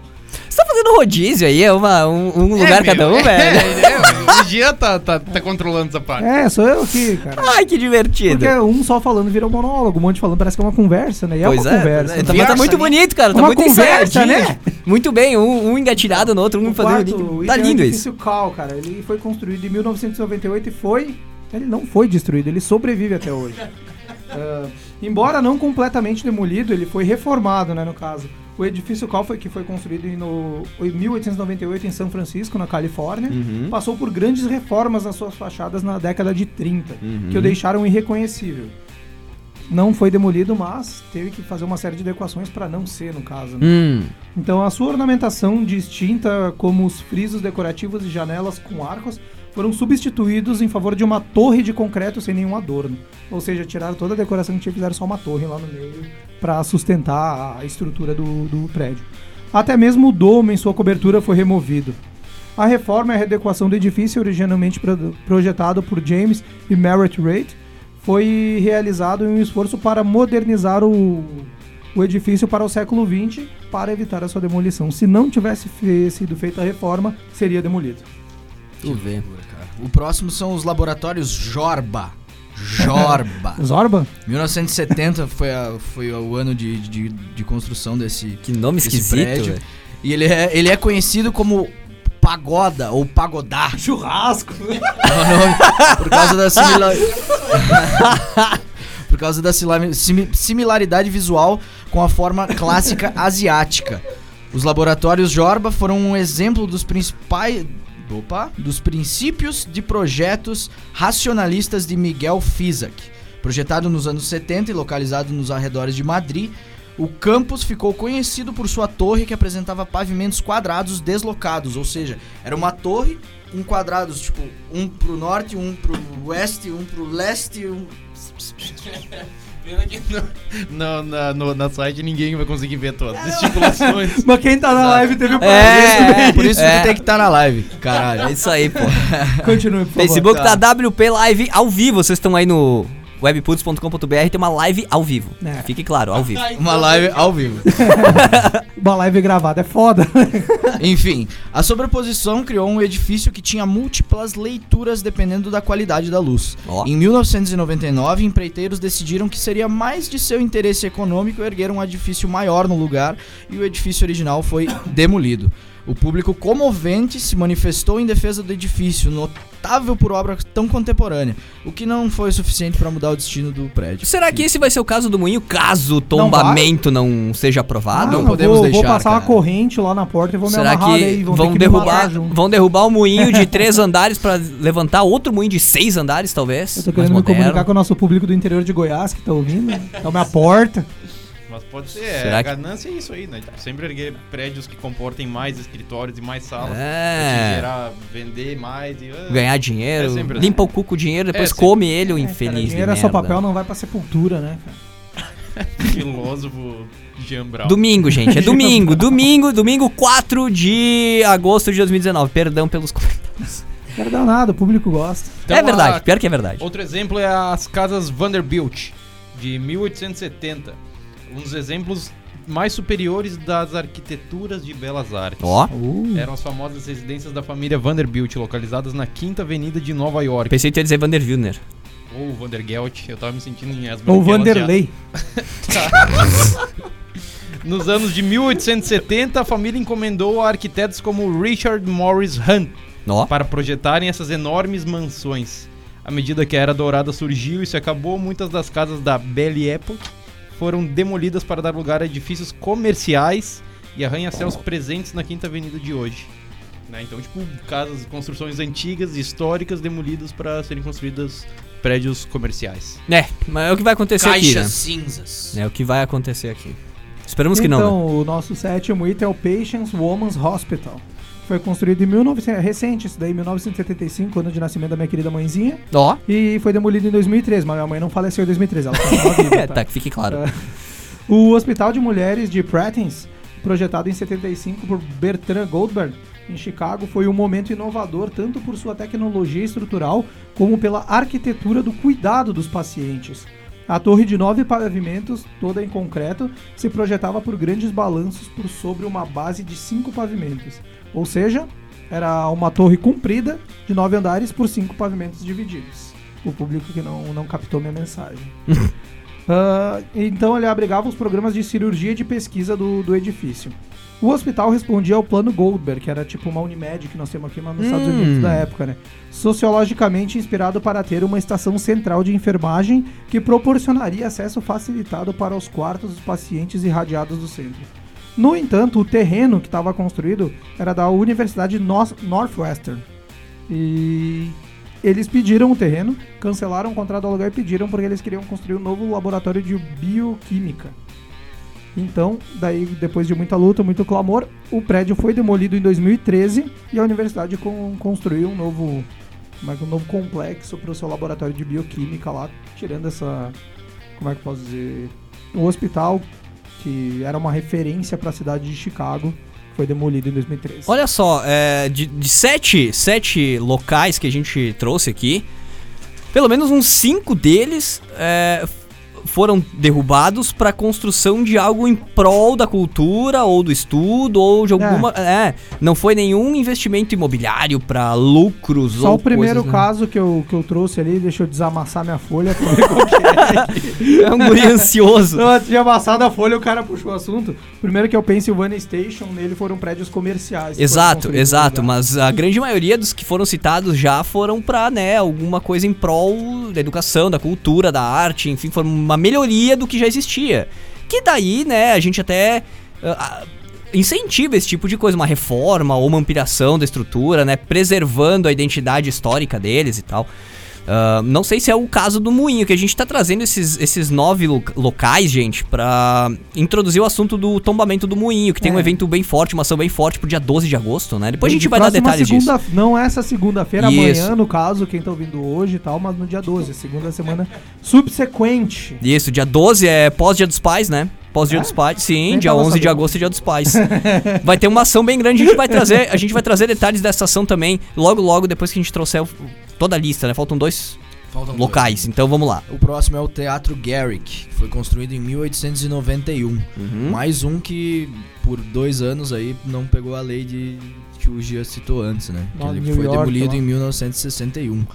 Você tá fazendo rodízio aí? É uma, um, um lugar meu, cada um, é, velho? É, o dia tá, tá, tá controlando essa parte. É, sou eu aqui, cara. Ai, que divertido. Porque um só falando vira um monólogo, um monte falando, parece que é uma conversa, né? E é Pois uma é, conversa. pois é. né? Tá, mas tá Conversa, muito né? bonito, cara. Tá Uma muito conversa, né? Muito bem, um, um engatilhado no outro, um O fazendo o Tá é o lindo isso. edifício Cal, cara. Ele foi construído em 1998 e foi. Ele não foi destruído, ele sobrevive até hoje. Ah, embora não completamente demolido, ele foi reformado, né, no caso. O edifício Cal foi que foi construído em, no, em 1898 em São Francisco, na Califórnia. Uhum. Passou por grandes reformas nas suas fachadas na década de 30, Uhum. que o deixaram irreconhecível. Não foi demolido, mas teve que fazer uma série de adequações para não ser, no caso. né? Hum. Então a sua ornamentação distinta, como os frisos decorativos e janelas com arcos, foram substituídos em favor de uma torre de concreto sem nenhum adorno. Ou seja, tiraram toda a decoração que tinha e fizeram só uma torre lá no meio para sustentar a estrutura do, do prédio. Até mesmo o domo em sua cobertura foi removido. A reforma e a redecoação do edifício, originalmente pro- projetado por James e Merritt Reid, foi realizado em um esforço para modernizar o, o edifício para o século XX para evitar a sua demolição. Se não tivesse fe- sido feita a reforma, seria demolido. Tu vê. O próximo são os laboratórios Jorba. Jorba. Zorba? 1970 foi, a- foi o ano de, de, de construção desse, Que nome desse esquisito, prédio. velho. E ele é, ele é conhecido como Pagoda ou Pagodá. Churrasco! É o nome, por causa da similar... por causa da similaridade visual com a forma clássica asiática. Os laboratórios Jorba foram um exemplo dos principais opa, dos princípios de projetos racionalistas de Miguel Fisac. Projetado nos anos 70 e localizado nos arredores de Madrid, o campus ficou conhecido por sua torre que apresentava pavimentos quadrados deslocados, ou seja, era uma torre com quadrados, tipo, um pro norte, um pro oeste, um pro leste, um... Pena que no, no, na, no, na site ninguém vai conseguir ver todas as estipulações. Mas quem tá na live teve o É, Por isso é. que tem que estar na live, É caralho. isso aí, pô. Continue, por favor. Facebook tá. tá. WP Live ao vivo. Vocês estão aí no webputs.com.br, tem uma live ao vivo. É. Fique claro, ao vivo. Uma live ao vivo. Uma live gravada é foda. Enfim, a sobreposição criou um edifício que tinha múltiplas leituras dependendo da qualidade da luz. Ó. Em 1999, empreiteiros decidiram que seria mais de seu interesse econômico erguer um edifício maior no lugar e o edifício original foi demolido. O público comovente se manifestou em defesa do edifício, notável por obra tão contemporânea, o que não foi suficiente para mudar o destino do prédio. Será que esse vai ser o caso do moinho caso o Não tombamento não, seja aprovado? não eu podemos vou, deixar, Vou passar uma cara. corrente lá na porta e vou me Será amarrar que aí. vão, me derrubar, vão derrubar o moinho de três andares pra levantar outro moinho de seis andares, talvez? Eu tô querendo me moderno? comunicar com o nosso público do interior de Goiás que tá ouvindo. Tá minha porta. Mas pode ser, Será é, que- a ganância é isso aí, né? Tipo, sempre erguer prédios que comportem mais escritórios e mais salas. É. gerar, vender mais e... ah, Ganhar dinheiro, É sempre limpa o cu com o dinheiro, depois É, come ele, o É, infeliz. cara, dinheiro é só papel, não vai pra sepultura, né? cara? Filósofo Jean Brown. Domingo, gente, é domingo, domingo, domingo 4 de agosto de 2019. Perdão pelos comentários. Dar nada, o público gosta. Então, é verdade, a- pior que é verdade. Outro exemplo é as casas Vanderbilt, de 1870. Um dos exemplos mais superiores das arquiteturas de belas artes. Ó, Uh, Eram as famosas residências da família Vanderbilt, localizadas na Quinta Avenida de Nova York. pensei que ia dizer Vander Wilner. Ou Vandergelt, eu tava me sentindo em as Ou. Vanderlei. Nos anos de 1870, a família encomendou a arquitetos como Richard Morris Hunt Ó, para projetarem essas enormes mansões. À medida que a Era Dourada surgiu e se acabou, muitas das casas da Belle Époque foram demolidas para dar lugar a edifícios comerciais e arranha-céus presentes na Quinta Avenida de hoje. Né? Então, tipo, casas, construções antigas e históricas demolidas para serem construídas prédios comerciais. é, mas é o que vai acontecer aqui, Caixas né? cinzas. É o que vai acontecer aqui. Esperamos que então, não, né? o nosso sétimo item é o Patience Women's Hospital. Foi construído em 1900, recente, isso daí, 1975, ano de nascimento da minha querida mãezinha. Ó, E foi demolido em 2013, mas minha mãe não faleceu em 2013, ela continua viva, tá, que fique claro. É. O Hospital de Mulheres de Pratens, projetado em 75 por Bertrand Goldberg, em Chicago, foi um momento inovador tanto por sua tecnologia estrutural como pela arquitetura do cuidado dos pacientes. A torre de nove pavimentos, toda em concreto, se projetava por grandes balanços por sobre uma base de cinco pavimentos. Ou seja, era uma torre comprida de nove andares por cinco pavimentos divididos. O público que não, não captou minha mensagem. Ah, então ele abrigava os programas de cirurgia e de pesquisa do, do edifício. O hospital respondia ao plano Goldberg, que era tipo uma Unimed que nós temos aqui mas nos Estados Hum. Unidos da época, né? Sociologicamente inspirado para ter uma estação central de enfermagem que proporcionaria acesso facilitado para os quartos dos pacientes irradiados do centro. No entanto, o terreno que estava construído era da Universidade Northwestern. E eles pediram o terreno, cancelaram o contrato do aluguel e pediram porque eles queriam construir um novo laboratório de bioquímica. Então, daí depois de muita luta, muito clamor, o prédio foi demolido em 2013 e a universidade con- construiu um novo, é que- um novo complexo para o seu laboratório de bioquímica lá, tirando essa, como é que eu posso dizer, o hospital que era uma referência para a cidade de Chicago, foi demolido em 2013. Olha só, é, de, de sete, sete locais que a gente trouxe aqui, pelo menos uns cinco deles é, foram derrubados para construção de algo em prol da cultura ou do estudo ou de alguma. É, não foi nenhum investimento imobiliário para lucros Só ou o primeiro coisas, né? caso que eu, que eu trouxe ali, deixa eu desamassar minha folha é. É um guri ansioso. Não, antes de amassar da folha, o cara puxou o assunto. O primeiro que é o Pennsylvania Station, nele foram prédios comerciais. foram Exato, exato, mas a grande maioria dos que foram citados já foram pra, né, alguma coisa em prol da educação, da cultura, da arte, enfim, foi uma melhoria do que já existia. Que daí, né, a gente até ah, incentiva esse tipo de coisa, uma reforma ou uma ampliação da estrutura, né, preservando a identidade histórica deles e tal. Ah, não sei se é o caso do Moinho, que a gente tá trazendo esses, esses nove lo- locais, gente, pra introduzir o assunto do tombamento do Moinho, que tem um É. evento bem forte, uma ação bem forte pro dia 12 de agosto, né? Depois a E gente de vai dar detalhes disso. segunda, Não essa segunda-feira, amanhã, no caso, quem tá ouvindo hoje e tal, mas no dia 12, segunda semana subsequente. Isso, dia 12 é pós-dia dos pais, né? Pós-dia É? dos pais, sim, Nem dia tava 11 de sabendo. agosto é dia dos pais. vai ter uma ação bem grande, a gente vai trazer, a gente vai trazer detalhes dessa ação também, logo logo depois que a gente trouxer o- toda a lista, né? Faltam dois Faltam dois. locais, então vamos lá. O próximo é o Teatro Garrick, que foi construído em 1891. Uhum. Mais um que por dois anos aí não pegou a lei de que o Gia citou antes, né? Lá Que ele New foi York, demolido lá. em 1961.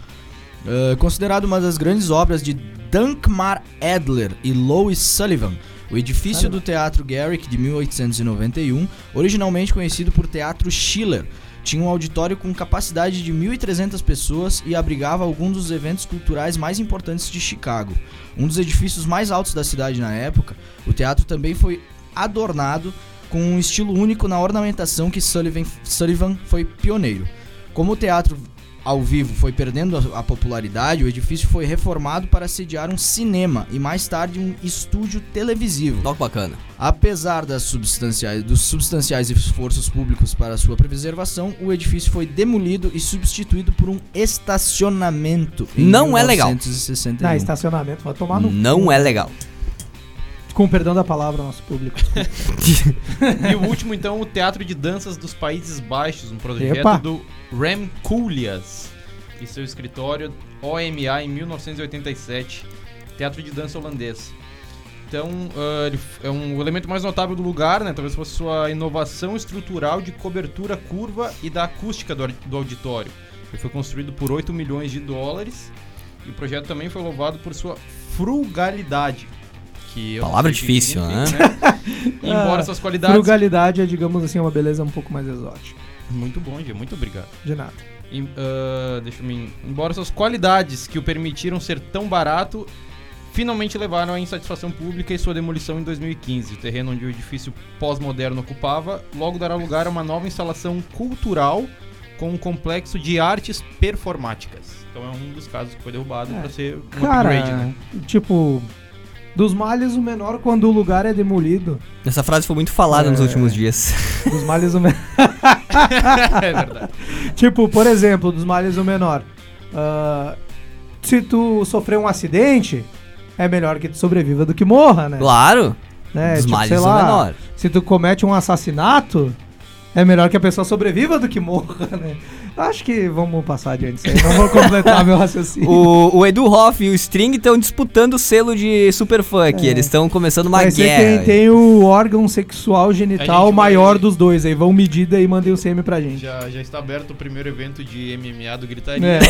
Ah, considerado uma das grandes obras de Dankmar Adler e Lois Sullivan, o edifício Sullivan. do Teatro Garrick de 1891, originalmente conhecido por Teatro Schiller, tinha um auditório com capacidade de 1.300 pessoas e abrigava alguns dos eventos culturais mais importantes de Chicago. Um dos edifícios mais altos da cidade na época, o teatro também foi adornado com um estilo único na ornamentação que Sullivan, Sullivan foi pioneiro. Como o teatro ao vivo foi perdendo a, a popularidade, o edifício foi reformado para sediar um cinema e mais tarde um estúdio televisivo. Toque bacana. Apesar das substanciais, dos substanciais esforços públicos para sua preservação, o edifício foi demolido e substituído por um estacionamento. em Não é legal. 1961. Ah, estacionamento, vai tomar no. Não é legal. Com perdão da palavra, nosso público. E o último, então, o Teatro de Danças dos Países Baixos, um projeto Epa. do Rem Koolhaas e seu escritório OMA em 1987, Teatro de Dança Holandês. Então, f- é um o elemento mais notável do lugar, né? Talvez fosse sua inovação estrutural de cobertura curva e da acústica do, do auditório. Ele foi construído por 8 milhões de dólares e o projeto também foi louvado por sua frugalidade. Que eu Palavra difícil, significa, Embora Ah, suas qualidades Frugalidade é, digamos assim, uma beleza um pouco mais exótica. Muito bom, Gia, muito obrigado. De nada. Em- ah, deixa eu me. Embora suas qualidades que o permitiram ser tão barato, finalmente levaram à insatisfação pública e sua demolição em 2015. O terreno onde o edifício pós-moderno ocupava logo dará lugar a uma nova instalação cultural com um complexo de artes performáticas. Então é um dos casos que foi derrubado É. para ser um Cara, upgrade, né? tipo, dos males o menor quando o lugar é demolido. Essa frase foi muito falada nos É. últimos dias. Dos males o menor. é verdade. tipo, por exemplo, dos males o menor. Ah, se tu sofrer um acidente, é melhor que tu sobreviva do que morra, né? Claro, né? dos Tipo, males sei o menor. Se tu comete um assassinato, é melhor que a pessoa sobreviva do que morra, né? Acho que vamos passar adiante isso aí. Não vou completar meu raciocínio. O, o Edu Hoff e o String estão disputando o selo de super funk. É. Eles estão começando uma Vai ser guerra. quem tem o órgão sexual genital gente vai- maior dos dois. Aí vão medir e mandem o CM pra gente. Já, já está aberto o primeiro evento de MMA do Gritaria. É.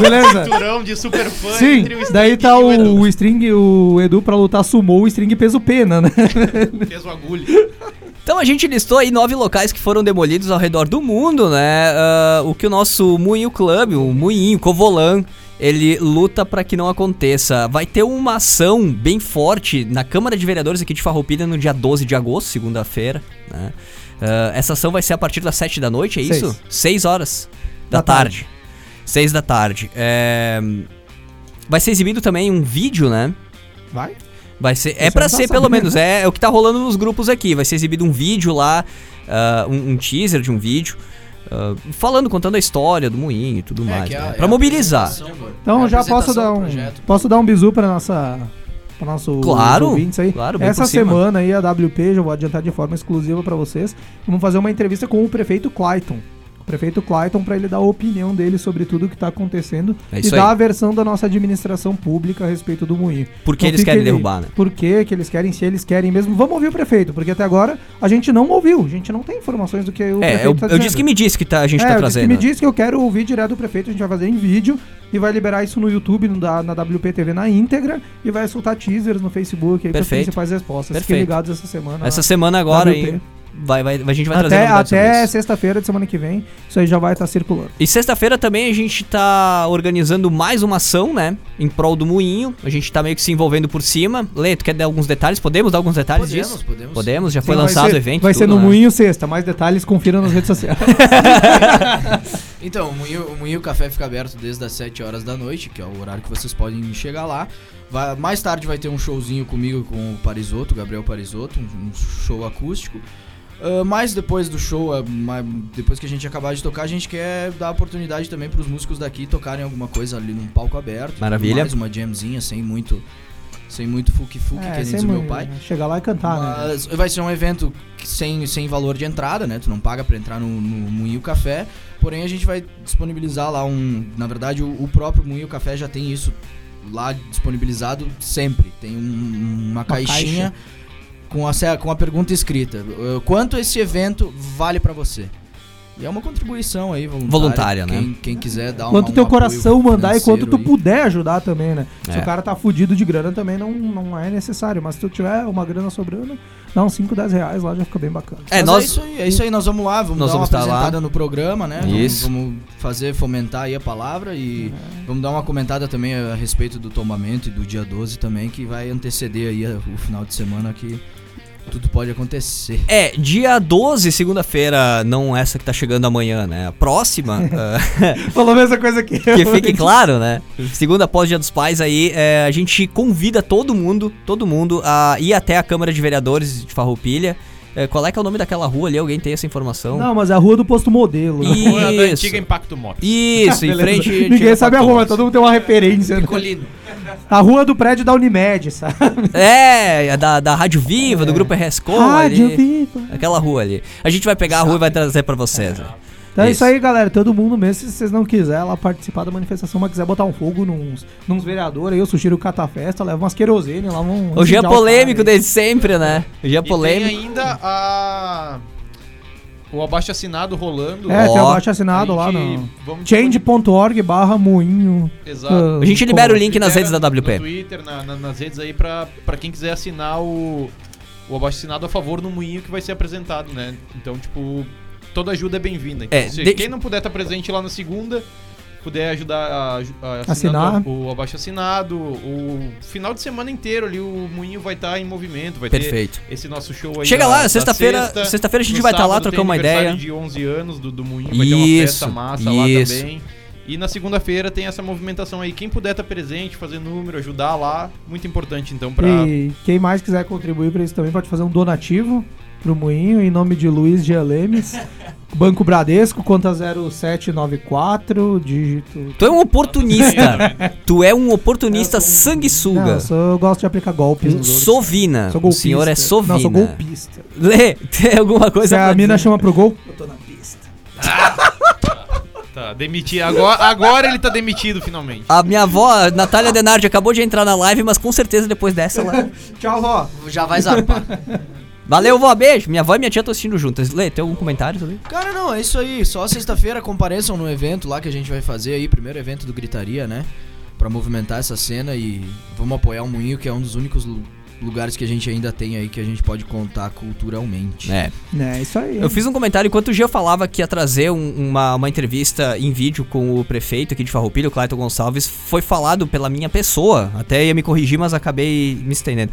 Beleza. cinturão de super fã Sim, entre o daí String tá e o Edu. o, o String, o Edu pra lutar sumou, o String peso pena, né? Peso agulha. Então a gente listou aí nove locais que foram demolidos ao redor do mundo, né? Ah, o que o nosso Moinho Club, o Moinho, Covolan, ele luta pra que não aconteça. Vai ter uma ação bem forte na Câmara de Vereadores aqui de Farroupilha no dia 12 de agosto, segunda-feira, né? Ah, essa ação vai ser a partir das 7 da noite, é Seis. isso? 6 horas da, Da tarde. tarde. 6 da tarde. É, Vai ser exibido também um vídeo, né? Vai? Vai ser. Você É pra não tá ser, pelo menos. É, é o que tá rolando nos grupos aqui. Vai ser exibido um vídeo lá, ah, um, um teaser de um vídeo. ah, falando, contando a história do moinho e tudo mais. é a- né? é Pra a mobilizar. apresentação do- é Então a já posso dar um. projeto. Posso dar um bisu pra nossa. Pra nosso Claro, ouvintes aí. claro, Essa semana aí a WP, já vou adiantar de forma exclusiva pra vocês. Vamos fazer uma entrevista com o prefeito Clayton. Prefeito Clayton, para ele dar a opinião dele sobre tudo que tá acontecendo É e dar aí. a versão da nossa administração pública a respeito do moinho. Por que Então eles querem ele- derrubar, né? Por que que eles querem, se eles querem mesmo. Vamos ouvir o prefeito, porque até agora a gente não ouviu, a gente não tem informações do que o É, prefeito eu, tá eu disse que me disse que tá, a gente é, tá eu disse trazendo. que me disse que eu quero ouvir direto do prefeito, a gente vai fazer em vídeo e vai liberar isso no YouTube, no, da, na WPTV na íntegra e vai soltar teasers no Facebook aí com as Perfeito. principais respostas. Fiquem Perfeito. ligados essa semana. Essa semana agora WP. aí, vai, vai, a gente vai trazer até sobre até sexta-feira de semana que vem, isso aí já vai estar circulando. E sexta-feira também a gente tá organizando mais uma ação, né? Em prol do moinho. A gente tá meio que se envolvendo por cima. Lê, tu quer dar alguns detalhes? Podemos dar alguns detalhes Podemos, disso? podemos. Podemos, já foi Sim, vai lançado ser- o evento. Vai ser tudo, no né? Moinho sexta. Mais detalhes, confiram nas redes sociais. Então, o Moinho, o Moinho Café fica aberto desde as 7 horas da noite, que é o horário que vocês podem chegar lá. Vai- mais tarde vai ter um showzinho comigo com o Parisotto, o Gabriel Parisotto, um, um show acústico. Ah, mas depois do show, ma- depois que a gente acabar de tocar, a gente quer dar oportunidade também para os músicos daqui tocarem alguma coisa ali num palco aberto. Maravilha. Mais uma jamzinha sem muito sem muito fuque-fuque, que nem diz o meu pai. Chegar lá e cantar, né? Mas vai ser um evento sem, sem valor de entrada, né? Tu não paga pra entrar no, no Moinho Café. Porém, a gente vai disponibilizar lá um. Na verdade, o, o próprio Moinho Café já tem isso lá disponibilizado sempre. Tem um- uma, caixinha com, a, se- com a pergunta escrita: uh, Quanto esse evento vale pra você? E é uma contribuição aí voluntária. Voluntária, né? quem, Quem quiser dar. Quanto um teu coração mandar e quanto tu aí. puder ajudar também, né? Se É. o cara tá fudido de grana também não, não é necessário. Mas se tu tiver uma grana sobrando, dá uns 5, 10 reais lá, já fica bem bacana. É, Mas nós- é isso aí, é isso aí, nós vamos lá, vamos Nós dar vamos uma lá. apresentada no programa, né? Vamos- Isso. Vamos, fazer, fomentar aí a palavra e É. vamos dar uma comentada também a respeito do tombamento e do dia 12 também, que vai anteceder aí o final de semana que tudo pode acontecer. É, dia 12, segunda-feira, não essa que tá chegando amanhã, né? A próxima, ah, Falou a mesma coisa que eu. que fique claro, né? Segunda após Dia dos Pais aí, é, a gente convida todo mundo, todo mundo a ir até a Câmara de Vereadores de Farroupilha. É, qual é que é o nome daquela rua ali? Alguém tem essa informação? Não, mas é a rua do posto modelo. né? Rua da Isso. antiga Impacto Motos. Isso, em frente... Ninguém sabe a rua, mas todo mundo tem uma referência. né? Colino. A rua do prédio da Unimed, sabe? É, é da, da Rádio Viva, do Grupo RSCom Rádio ali. Viva. Aquela rua ali. A gente vai pegar a rua e vai trazer pra vocês. né? Então é isso Isso. aí, galera. Todo mundo mesmo, se vocês não quiserem lá participar da manifestação, mas quiser botar um fogo nos, nos vereadores, aí eu sugiro o Catafesta, leva umas querosene lá, vão... O dia incendiar polêmico desde sempre, né? O dia E tem polêmico. ainda a... o abaixo assinado rolando. É, tem Ó, abaixo assinado lá no... vamos Change.org barra moinho. Exato. ah, A gente libera o link nas redes da No WP. Twitter, na- na- nas redes aí, pra, pra quem quiser assinar o, o abaixo assinado a favor no moinho que vai ser apresentado, né? Então, tipo, toda ajuda é bem-vinda. Então, É, se de- quem não puder estar presente lá na segunda, puder ajudar a, a Assinar. o, o abaixo assinado, o final de semana inteiro ali o moinho vai estar em movimento, vai Perfeito. ter esse nosso show aí. Chega da- lá, sexta-feira- sexta. sexta-feira a gente vai estar lá, sábado trocar tem uma ideia. de 11 anos do, do moinho, vai ter uma Isso, festa massa lá isso. também. E na segunda-feira tem essa movimentação aí. Quem puder estar presente, fazer número, ajudar lá, muito importante então pra. E quem mais quiser contribuir pra isso também pode fazer um donativo pro Moinho em nome de Luiz G. Lemes. Banco Bradesco, conta 0794, dígito. Tu é um oportunista. tu é um oportunista Eu sou um- Não, sanguessuga. eu, sou- eu gosto de aplicar golpes nos. Sovina. Sou O senhor é sovina. Não, sou golpista. Lê, tem alguma coisa Se a mina dizer? chama pro gol, eu tô na pista. Tá, demitir. Agora, agora ele tá demitido finalmente. A minha avó, a Natália Denardi, acabou de entrar na live, mas com certeza depois dessa ela... Tchau, vó. Já vai zarpar. Valeu, vó, beijo. Minha avó e minha tia estão assistindo juntas. Lê, tem algum comentário ali? Cara, não, é isso aí. Só sexta-feira compareçam no evento lá que a gente vai fazer aí, primeiro evento do Gritaria, né? Pra movimentar essa cena e vamos apoiar o Moinho, que é um dos únicos lu- lugares que a gente ainda tem aí que a gente pode contar culturalmente. É. É, isso aí. Eu fiz um comentário enquanto o Gio falava que ia trazer um- uma, uma entrevista em vídeo com o prefeito aqui de Farroupilha, o Clayton Gonçalves. Foi falado pela minha pessoa. Até ia me corrigir, mas acabei me estendendo.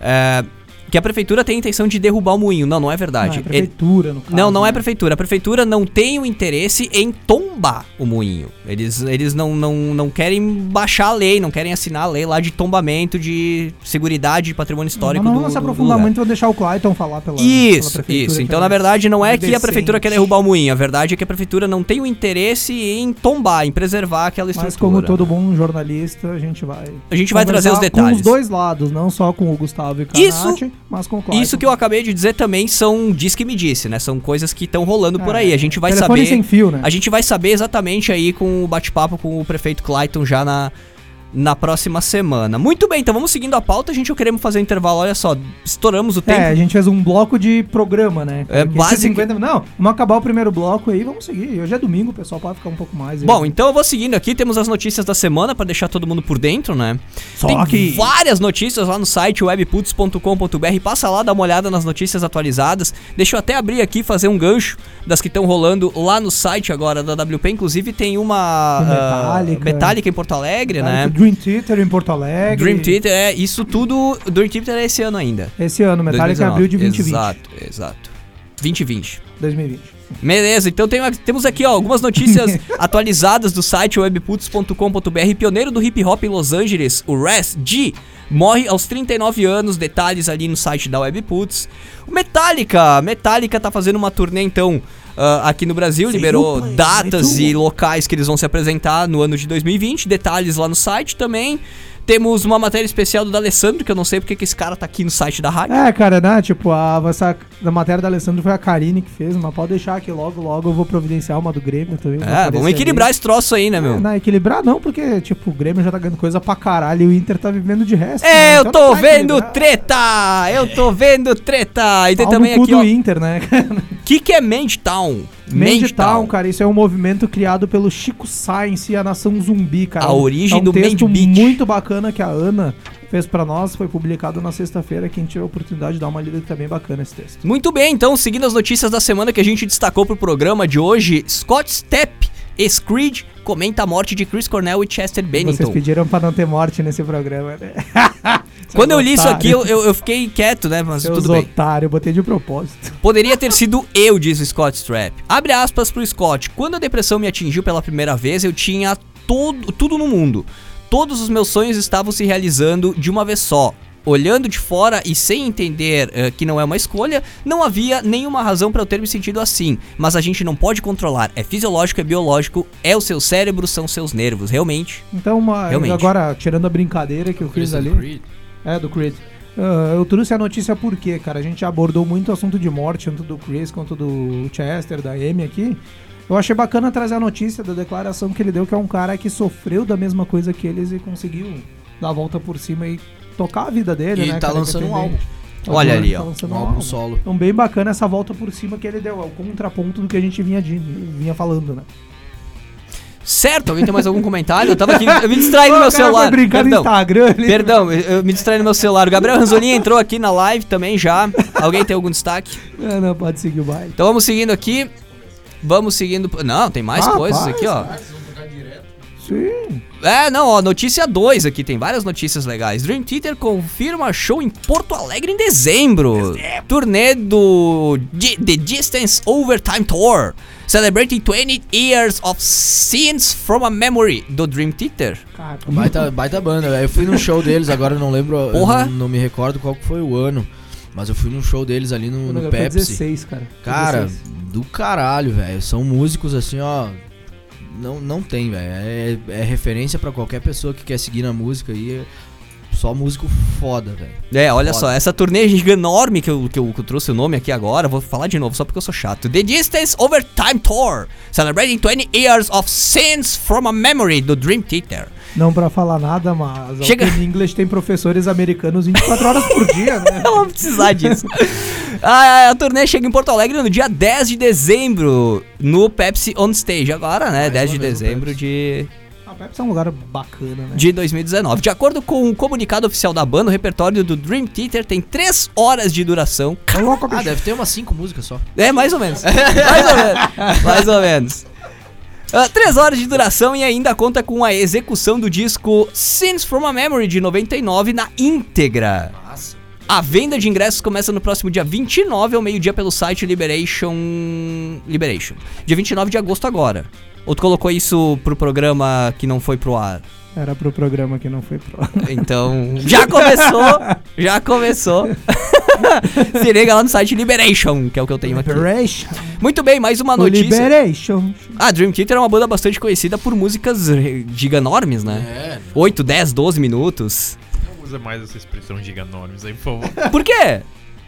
É, que a prefeitura tem a intenção de derrubar o moinho. Não, não é verdade. Não, é prefeitura, no caso. Não, não é né? prefeitura. A prefeitura não tem o interesse em tombar o moinho. Eles, eles não, não, não querem baixar a lei, não querem assinar a lei lá de tombamento de seguridade de patrimônio histórico não do, vamos se aprofundar muito, vou deixar o Clayton falar pela Isso, pela prefeitura, isso. que Então, é na verdade, não é mais que a prefeitura quer decente. derrubar o moinho. A verdade é que a prefeitura não tem o interesse em tombar, em preservar aquela estrutura. Mas como todo bom jornalista, a gente vai. A gente vai trazer os detalhes. Com os dois lados, não só com o Gustavo e o Isso- mas com o Clayton. Isso que eu acabei de dizer também são diz que me disse, né? São coisas que estão rolando por É, aí. A gente vai saber. sem fio, né? A gente vai saber exatamente aí com o bate-papo com o prefeito Clayton já na, na próxima semana. Muito bem, então vamos seguindo a pauta. A gente queremos fazer um intervalo. Olha só, estouramos o tempo. É, a gente fez um bloco de programa, né? É, basic- 50 Não, vamos acabar o primeiro bloco aí, vamos seguir. Hoje é domingo, o pessoal pode ficar um pouco mais. aí. Bom, então eu vou seguindo aqui, temos as notícias da semana pra deixar todo mundo por dentro, né? Só Tem que- várias notícias lá no site webputs.com.br. Passa lá, dá uma olhada nas notícias atualizadas. Deixa eu até abrir aqui e fazer um gancho das que estão rolando lá no site agora da WP. Inclusive tem uma ah, Metallica. Metallica em Porto Alegre, né? Dream Theater em Porto Alegre. Dream Theater, é, isso tudo. Dream Theater é esse ano ainda. Esse ano, Metallica em 2019. abril de 2020. Exato, exato. 2020. 2020. Beleza, então tem, temos aqui ó, algumas notícias atualizadas do site webputs.com.br. Pioneiro do hip hop em Los Angeles, o Res G, morre aos 39 anos. Detalhes ali no site da Webputs. O Metallica, Metallica tá fazendo uma turnê então. Ah, aqui no Brasil, liberou datas e locais que eles vão se apresentar no ano de 2020. Detalhes lá no site também. Temos uma matéria especial do D'Alessandro, que eu não sei porque que esse cara tá aqui no site da rádio. É, cara, né? Tipo, a, essa, da matéria da Alessandro foi a Karine que fez, mas pode deixar que logo, logo eu vou providenciar uma do Grêmio também. É, vamos equilibrar esse troço aí, né, ali. meu? É, não, equilibrar não, porque, tipo, o Grêmio já tá ganhando coisa pra caralho e o Inter tá vivendo de resto. né? É, eu Então tô vendo equilibrar. treta! Eu tô vendo treta! E tem Pau no também cu aqui, do ó. O Inter, né? que, que é Mandtown? Mandtown, cara, isso é um movimento criado pelo Chico Science e a Nação Zumbi, cara. A origem é um do texto muito bacana que a Ana fez pra nós, foi publicado na sexta-feira. Quem tiver a oportunidade de dar uma lida que tá bem bacana esse texto. Muito bem, então, seguindo as notícias da semana que a gente destacou pro programa de hoje, Scott Stepp, Screed, comenta a morte de Chris Cornell e Chester Vocês Bennington. pediram pra não ter morte nesse programa, né? Quando eu li isso aqui, eu, eu, fiquei quieto, né? Mas Seus tudo bem. otários, eu botei de propósito. Poderia ter sido eu, diz o Scott Strapp. Abre aspas pro Scott. Quando a depressão me atingiu pela primeira vez, eu tinha todo, tudo no mundo. Todos os meus sonhos estavam se realizando de uma vez só. Olhando de fora e sem entender eh, que não é uma escolha, não havia nenhuma razão para eu ter me sentido assim. Mas a gente não pode controlar. É fisiológico, é biológico, é o seu cérebro, são seus nervos. Realmente. Então, uma- Realmente. agora, tirando a brincadeira que eu Chris fiz ali. Creed. É, do Creed. Ah, eu trouxe a notícia porque, cara, a gente abordou muito o assunto de morte, tanto do Chris quanto do Chester, da Amy aqui. Eu achei bacana trazer a notícia da declaração que ele deu, que é um cara que sofreu da mesma coisa que eles e conseguiu dar a volta por cima e tocar a vida dele, E né? ele tá cara, lançando um independente. Olha Agora ali, ele ó, Um álbum solo. Então, bem bacana essa volta por cima que ele deu. É o contraponto do que a gente vinha, de- vinha falando, né? Certo, alguém tem mais algum comentário? Eu tava aqui, eu me distraí no meu celular. Perdão. Instagram ali. Perdão, eu me distraí no meu celular. O Gabriel Ranzolin entrou aqui na live também já. Alguém tem algum destaque? Não, não, pode seguir o baile. Então vamos seguindo aqui. Vamos seguindo. Não, tem mais Ah, coisas aqui, ó. Sim. É, não, ó, notícia 2 aqui, tem várias notícias legais. Dream Theater confirma show em Porto Alegre em dezembro. Turnê do Di- The Distance Overtime Tour. Celebrating 20 years of scenes from a memory do Dream Theater. Cara, Baita, baita banda, velho. Eu fui num show deles, agora eu não lembro, Porra. não, não me recordo qual que foi o ano. Mas eu fui num show deles ali no, no Pepsi. 16, cara. Cara, 16. do caralho, velho. São músicos assim, ó. Não, não tem, velho. É, é referência pra qualquer pessoa que quer seguir na música aí. Só músico foda, velho. É, olha Foda. só, essa turnê giganorme que eu, que, eu, que eu trouxe o nome aqui agora, vou falar de novo só porque eu sou chato. The Distance Overtime Tour, celebrating 20 years of scenes from a memory do Dream Theater. Não pra falar nada, mas Chega- Chega... English tem professores americanos 24 horas por dia, né? Eu vou precisar disso. a, a turnê chega em Porto Alegre no dia 10 de dezembro, no Pepsi On Stage. Agora, né? Mais 10 uma de dezembro de, A Pepsi é um lugar bacana, né? de 2019. De acordo com o comunicado oficial da banda, o repertório do Dream Theater tem 3 horas de duração. É louco, Ah, deve ter umas cinco músicas só. É, mais ou menos. mais ou menos. Mais ou menos. Ah, três horas de duração e ainda conta com a execução do disco Scenes from a Memory de 99 na íntegra. Nossa. A venda de ingressos começa no próximo dia 29 ao meio-dia pelo site Liberation. Liberation. Dia 29 de agosto agora. Ou tu colocou isso pro programa que não foi pro ar? Era pro programa que não foi pro. Então, já começou, já começou. Se liga lá no site Liberation, que é o que eu tenho aqui. Liberation. Muito bem, mais uma notícia. Liberation. A Dream Theater é uma banda bastante conhecida por músicas giganormes, né? É. 8, 10, 12 minutos. usa mais essa expressão giganormes aí, por favor. Por quê?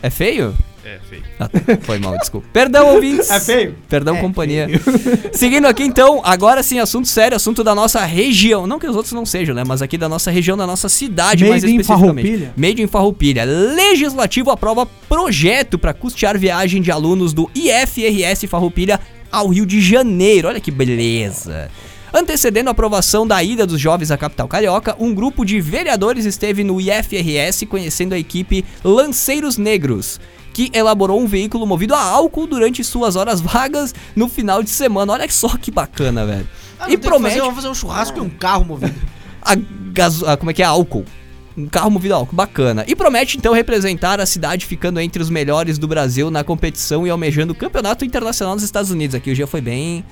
É feio? É, feio. Ah, foi mal, desculpa. Perdão, ouvintes. É feio? Perdão, companhia. Seguindo aqui, então, agora sim, assunto sério, assunto da nossa região. Não que os outros não sejam, né? Mas aqui da nossa região, da nossa cidade, mais Made in especificamente. Farroupilha. Made in Farroupilha. Legislativo aprova projeto para custear viagem de alunos do IFRS Farroupilha ao Rio de Janeiro. Olha que beleza. Antecedendo a aprovação da ida dos jovens à capital carioca, um grupo de vereadores esteve no IFRS conhecendo a equipe Lanceiros Negros, que elaborou um veículo movido a álcool durante suas horas vagas no final de semana. Olha só que bacana, velho. Ah, e promete Fazer, vamos fazer um churrasco e um carro movido. a gaso... a- como é que é? Álcool. Um carro movido a álcool. Bacana. E promete então representar a cidade ficando entre os melhores do Brasil na competição e almejando o campeonato internacional nos Estados Unidos. Aqui o Gia foi bem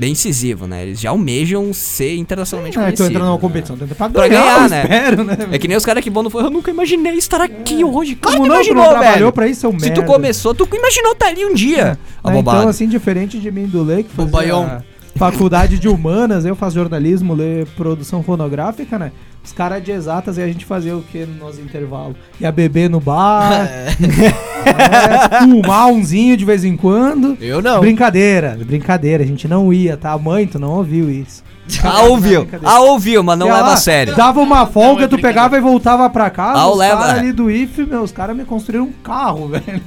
bem incisivo, né? Eles já almejam ser internacionalmente É, tô conhecidos. entrando numa né? competição. Tenta pra Pra ganhar, ganhar, né? espero, né? É que nem os caras que vão no eu nunca imaginei estar aqui hoje. Claro Como que não, tu imaginou, não trabalhou velho. pra isso, seu Se tu merda. começou, tu imaginou estar ali um dia. Né, Abobado. Então, assim, diferente de mim do Lei, que fazia faculdade de humanas, eu faço jornalismo, ler produção fonográfica, né? Os caras de exatas e a gente fazia o que nos intervalos? Ia beber no bar, é, fumar umzinho de vez em quando. Eu não. Brincadeira, brincadeira, a gente não ia, tá? Mãe, tu não ouviu isso. Ah, ouviu. Ah, ouviu, mas não Ia leva lá, a sério. Dava uma folga, é tu pegava e voltava pra casa. Ah, os leva. caras ali do IF, meu, os caras me construíram um carro, velho.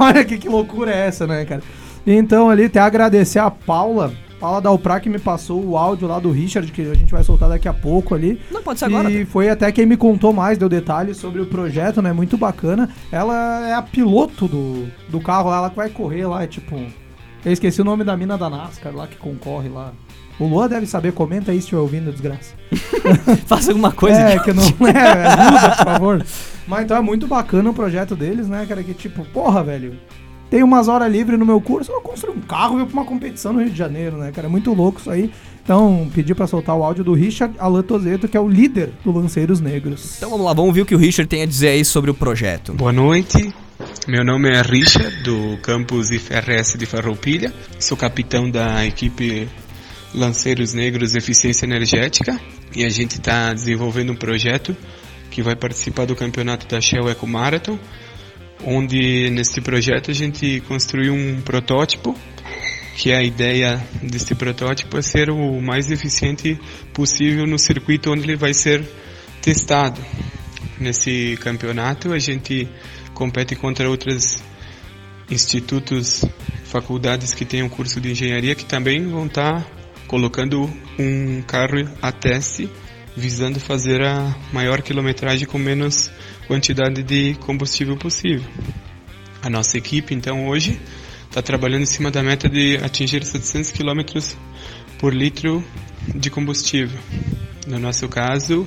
Olha que, que loucura é essa, né, cara? Então, ali, até agradecer a Paula. Paula Dalprá que me passou o áudio lá do Richard, que a gente vai soltar daqui a pouco ali. Não pode ser agora. E foi até quem me contou mais, deu detalhes sobre o projeto, né? Muito bacana. Ela é a piloto do, do carro lá, ela que vai correr lá, é tipo. Eu esqueci o nome da mina da NASCAR lá que concorre lá. O Luan deve saber, comenta aí se estiver ouvindo, desgraça. Faça alguma coisa. É, que não é, ajuda, por favor. Mas então é muito bacana o projeto deles, né, cara? Que tipo, porra, velho. Tem umas horas livres no meu curso, eu construí um carro e vou pra uma competição no Rio de Janeiro, né, cara? É muito louco isso aí. Então, pedi pra soltar o áudio do Richard Alan Tozeto, que é o líder do Lanceiros Negros. Então vamos lá, vamos ver o que o Richard tem a dizer aí sobre o projeto. Boa noite, meu nome é Richard, do campus IFRS de Farroupilha. Sou capitão da equipe Lanceiros Negros Eficiência Energética e a gente está desenvolvendo um projeto que vai participar do campeonato da Shell Eco Marathon, onde neste projeto a gente construiu um protótipo que a ideia deste protótipo é ser o mais eficiente possível no circuito onde ele vai ser testado. Nesse campeonato a gente compete contra outros institutos, faculdades que tenham curso de engenharia que também vão estar colocando um carro a teste visando fazer a maior quilometragem com menos quantidade de combustível possível. A nossa equipe então hoje está trabalhando em cima da meta de atingir 700 km por litro de combustível. No nosso caso,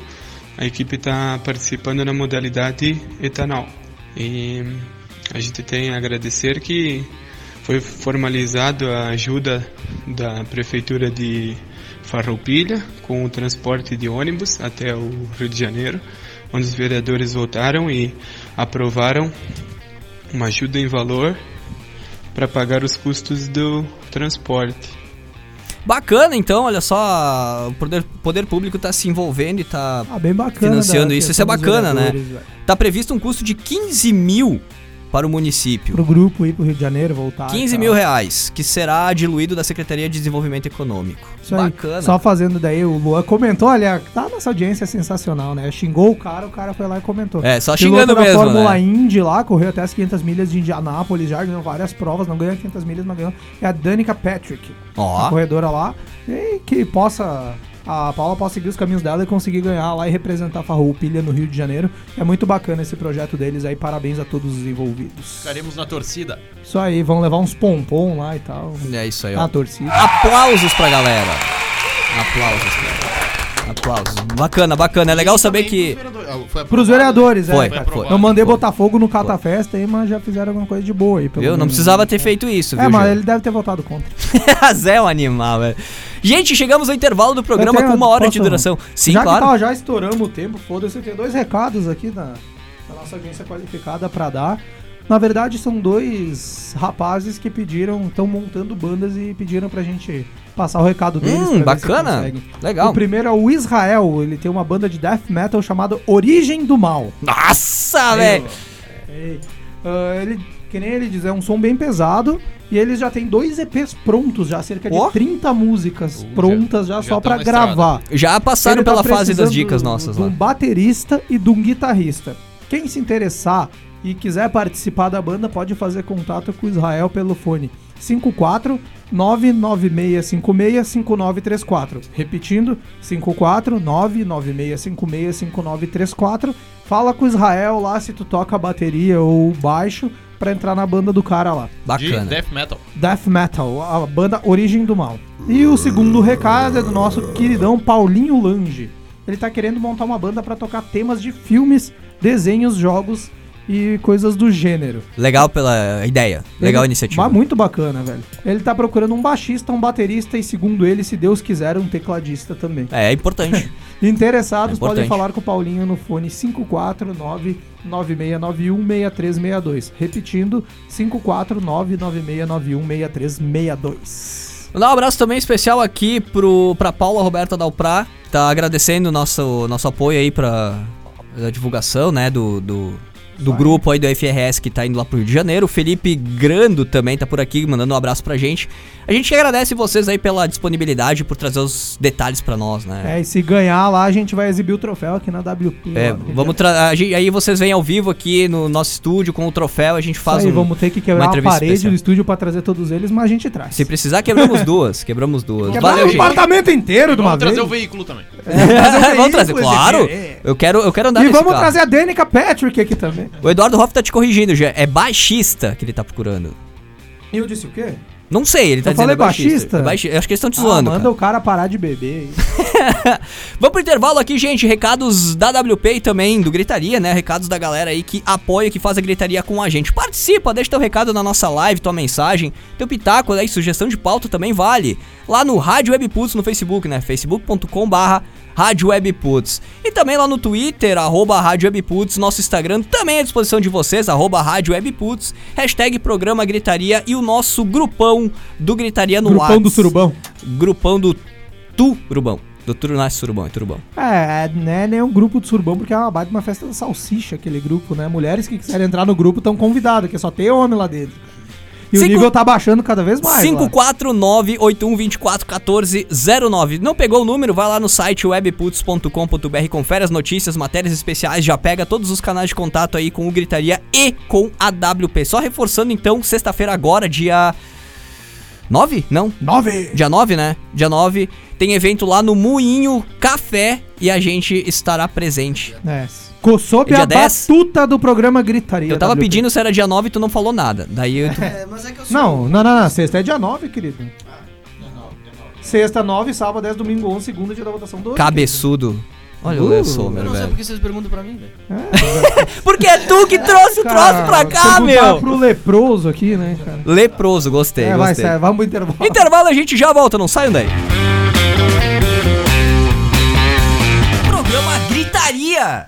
a equipe está participando na modalidade etanol. E a gente tem a agradecer que foi formalizado a ajuda da prefeitura de Farroupilha com o transporte de ônibus até o Rio de Janeiro, onde os vereadores votaram e aprovaram uma ajuda em valor para pagar os custos do transporte. Bacana, então, olha só, o poder, poder público tá se envolvendo e tá, Ah, bem bacana. Financiando da isso, isso é bacana, né? vereadores, velho. tá previsto um custo de 15 mil para o município. Pro grupo ir pro Rio de Janeiro, voltar. e 15 tal. mil reais, que será diluído da Secretaria de Desenvolvimento Econômico. Isso aí. Bacana. Só fazendo daí, o Luan comentou, olha, tá nossa audiência é sensacional, né? Xingou o cara, o cara foi lá e comentou. É, só Piloto xingando mesmo, Fórmula né? Indy lá, correu até as 500 milhas de Indianápolis, já ganhou várias provas, não ganhou 500 milhas, mas ganhou. É a Danica Patrick, a Ó, corredora lá, e que possa... A Paula possa seguir os caminhos dela e conseguir ganhar lá e representar a Farroupilha no Rio de Janeiro. É muito bacana esse projeto deles aí, parabéns a todos os envolvidos. Ficaremos na torcida. Isso aí, vão levar uns pompom lá e tal. é isso aí, ó. torcida. Aplausos pra galera. Aplausos, cara. Aplausos. Bacana, bacana. É legal saber que. Pros vereadores, Foi, é, cara. foi. Eu mandei Foi. botar fogo no Cata Festa aí, mas já fizeram alguma coisa de boa aí. pelo Viu? Não precisava ter feito isso, viu? É, mas Gil? ele deve ter votado contra. Zé é um animal, velho. Gente, chegamos ao intervalo do programa tenho- com uma hora de duração. Sim, já claro. que tá, já estouramos o tempo, foda-se, eu tenho dois recados aqui da, nossa audiência qualificada pra dar. Na verdade, são dois rapazes que pediram, estão montando bandas e pediram pra gente passar o recado deles. Hum, ver se bacana. Legal. O primeiro é o Israel, ele tem uma banda de death metal chamada Origem do Mal. Nossa, velho. Ah, ele, que nem ele diz, é um som bem pesado e eles já têm dois EPs prontos, já cerca de Ó. 30 músicas Uh, prontas já, já só na estrada. gravar. Já passaram Ele tá pela fase das dicas nossas de um lá. baterista e de um guitarrista. Quem se interessar e quiser participar da banda pode fazer contato com o Israel pelo fone 54 99656 5934. Repetindo, 54 99656 5934. Fala com o Israel lá se tu toca bateria ou baixo pra entrar na banda do cara lá. De Bacana. death metal. Death Metal, a banda Origem do Mal. E o segundo recado é do nosso queridão Paulinho Lange. Ele tá querendo montar uma banda pra tocar temas de filmes, desenhos, jogos e coisas do gênero. Legal pela ideia. Legal a Ele- iniciativa. Mas muito bacana, velho. Ele tá procurando um baixista, um baterista e, segundo ele, se Deus quiser, um tecladista também. É, é importante. Interessados É importante. podem falar com o Paulinho no fone 549 9691 6362. Repetindo, 549 9691 6362. Mandar um abraço também especial aqui pro, pra Paula Roberta Dalprá, tá agradecendo o nosso, nosso apoio aí pra a divulgação, né, do, do, do grupo aí do FRS que tá indo lá pro Rio de Janeiro. O Felipe Grando também tá por aqui, mandando um abraço pra gente. A gente agradece vocês aí pela disponibilidade, por trazer os detalhes pra nós, né? É, e se ganhar lá, a gente vai exibir o troféu aqui na WP. É, lá vamos tra- a gente- aí vocês vêm ao vivo aqui no nosso estúdio com o troféu, a gente Isso faz aí, um, vamos ter que uma quebrar a parede especial. do estúdio pra trazer todos eles, mas a gente traz. Se precisar, quebramos duas. Quebramos duas. Quebrar Valeu, o gente. apartamento inteiro de uma Vamos trazer o veículo também. vamos trazer, claro. é. Eu quero, eu quero andar E nesse vamos carro. trazer a Danica Patrick aqui também. O Eduardo Hoff tá te corrigindo, já. É baixista que ele tá procurando. E eu disse o quê? Não sei, ele tá Eu dizendo falei é baixista. baixista? É baixi- Eu acho que eles estão te Ah, zoando. manda cara. o cara parar de beber. aí. Vamos pro intervalo aqui, gente. Recados da WP e também do Gritaria, né? Recados da galera aí que apoia, que faz a gritaria com a gente. Participa, deixa teu recado na nossa live, tua mensagem, teu pitaco aí, sugestão de pauta também vale. Lá no Rádio Webputs no Facebook, né? facebook.com barra Rádio Webputs. E também lá no Twitter, arroba Rádio Webputs. Nosso Instagram também à disposição de vocês, arroba Rádio Webputs. Hashtag Programa Gritaria e o nosso grupão do Gritaria no Grupão Whats. do surubão. Grupão do Turubão. Do Turunás Surubão, é Turubão. É, né, nem um grupo de surubão, porque é uma baita uma festa da salsicha, aquele grupo, né? Mulheres que quiserem entrar no grupo estão convidadas, que só tem homem lá dentro. E Cinco- o nível tá baixando cada vez mais. lá. 549-8124-1409. Não pegou o número? Vai lá no site webputs.com.br, confere as notícias, matérias especiais, já pega todos os canais de contato aí com o Gritaria e com a WP. Só reforçando então, sexta-feira agora, dia 9? Não, Nove! Dia 9, né? Dia 9 tem evento lá no Moinho Café e a gente estará presente. É. Co- Sob Dia a 10? batuta do programa Gritaria. Eu tava WP. pedindo se era dia 9 e tu não falou nada. Daí eu. É, mas é que eu sou. Não, não, não, não. Sexta é dia 9, querido. Sexta 9, sábado 10, domingo 11, segunda dia da votação 12. Cabeçudo. Olha o Uh, Léo Eu Sommer, não sei velho. porque vocês perguntam pra mim, velho. Porque é tu que trouxe o troço pra cá, meu! pro leproso aqui, né, cara? Leproso, gostei, é, vai, gostei. sai, vamos pro intervalo. Intervalo, a gente já volta, não saiam daí. Programa Gritaria.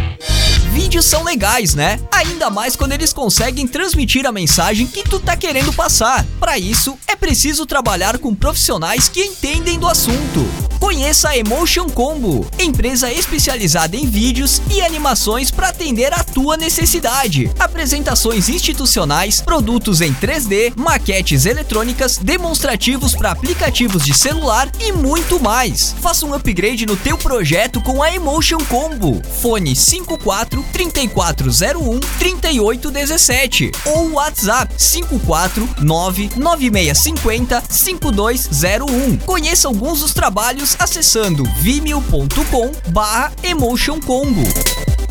Vídeos são legais, né? Ainda mais quando eles conseguem transmitir a mensagem que tu tá querendo passar. Para isso, é preciso trabalhar com profissionais que entendem do assunto. Conheça a Emotion Combo, empresa especializada em vídeos e animações para atender a tua necessidade. Apresentações institucionais, produtos em 3D, maquetes eletrônicas, demonstrativos para aplicativos de celular e muito mais. Faça um upgrade no teu projeto com a Emotion Combo. Fone 54 3401 3817 ou WhatsApp 549 9650 5201. Conheça alguns dos trabalhos acessando vimeo.com barra Emotion Combo.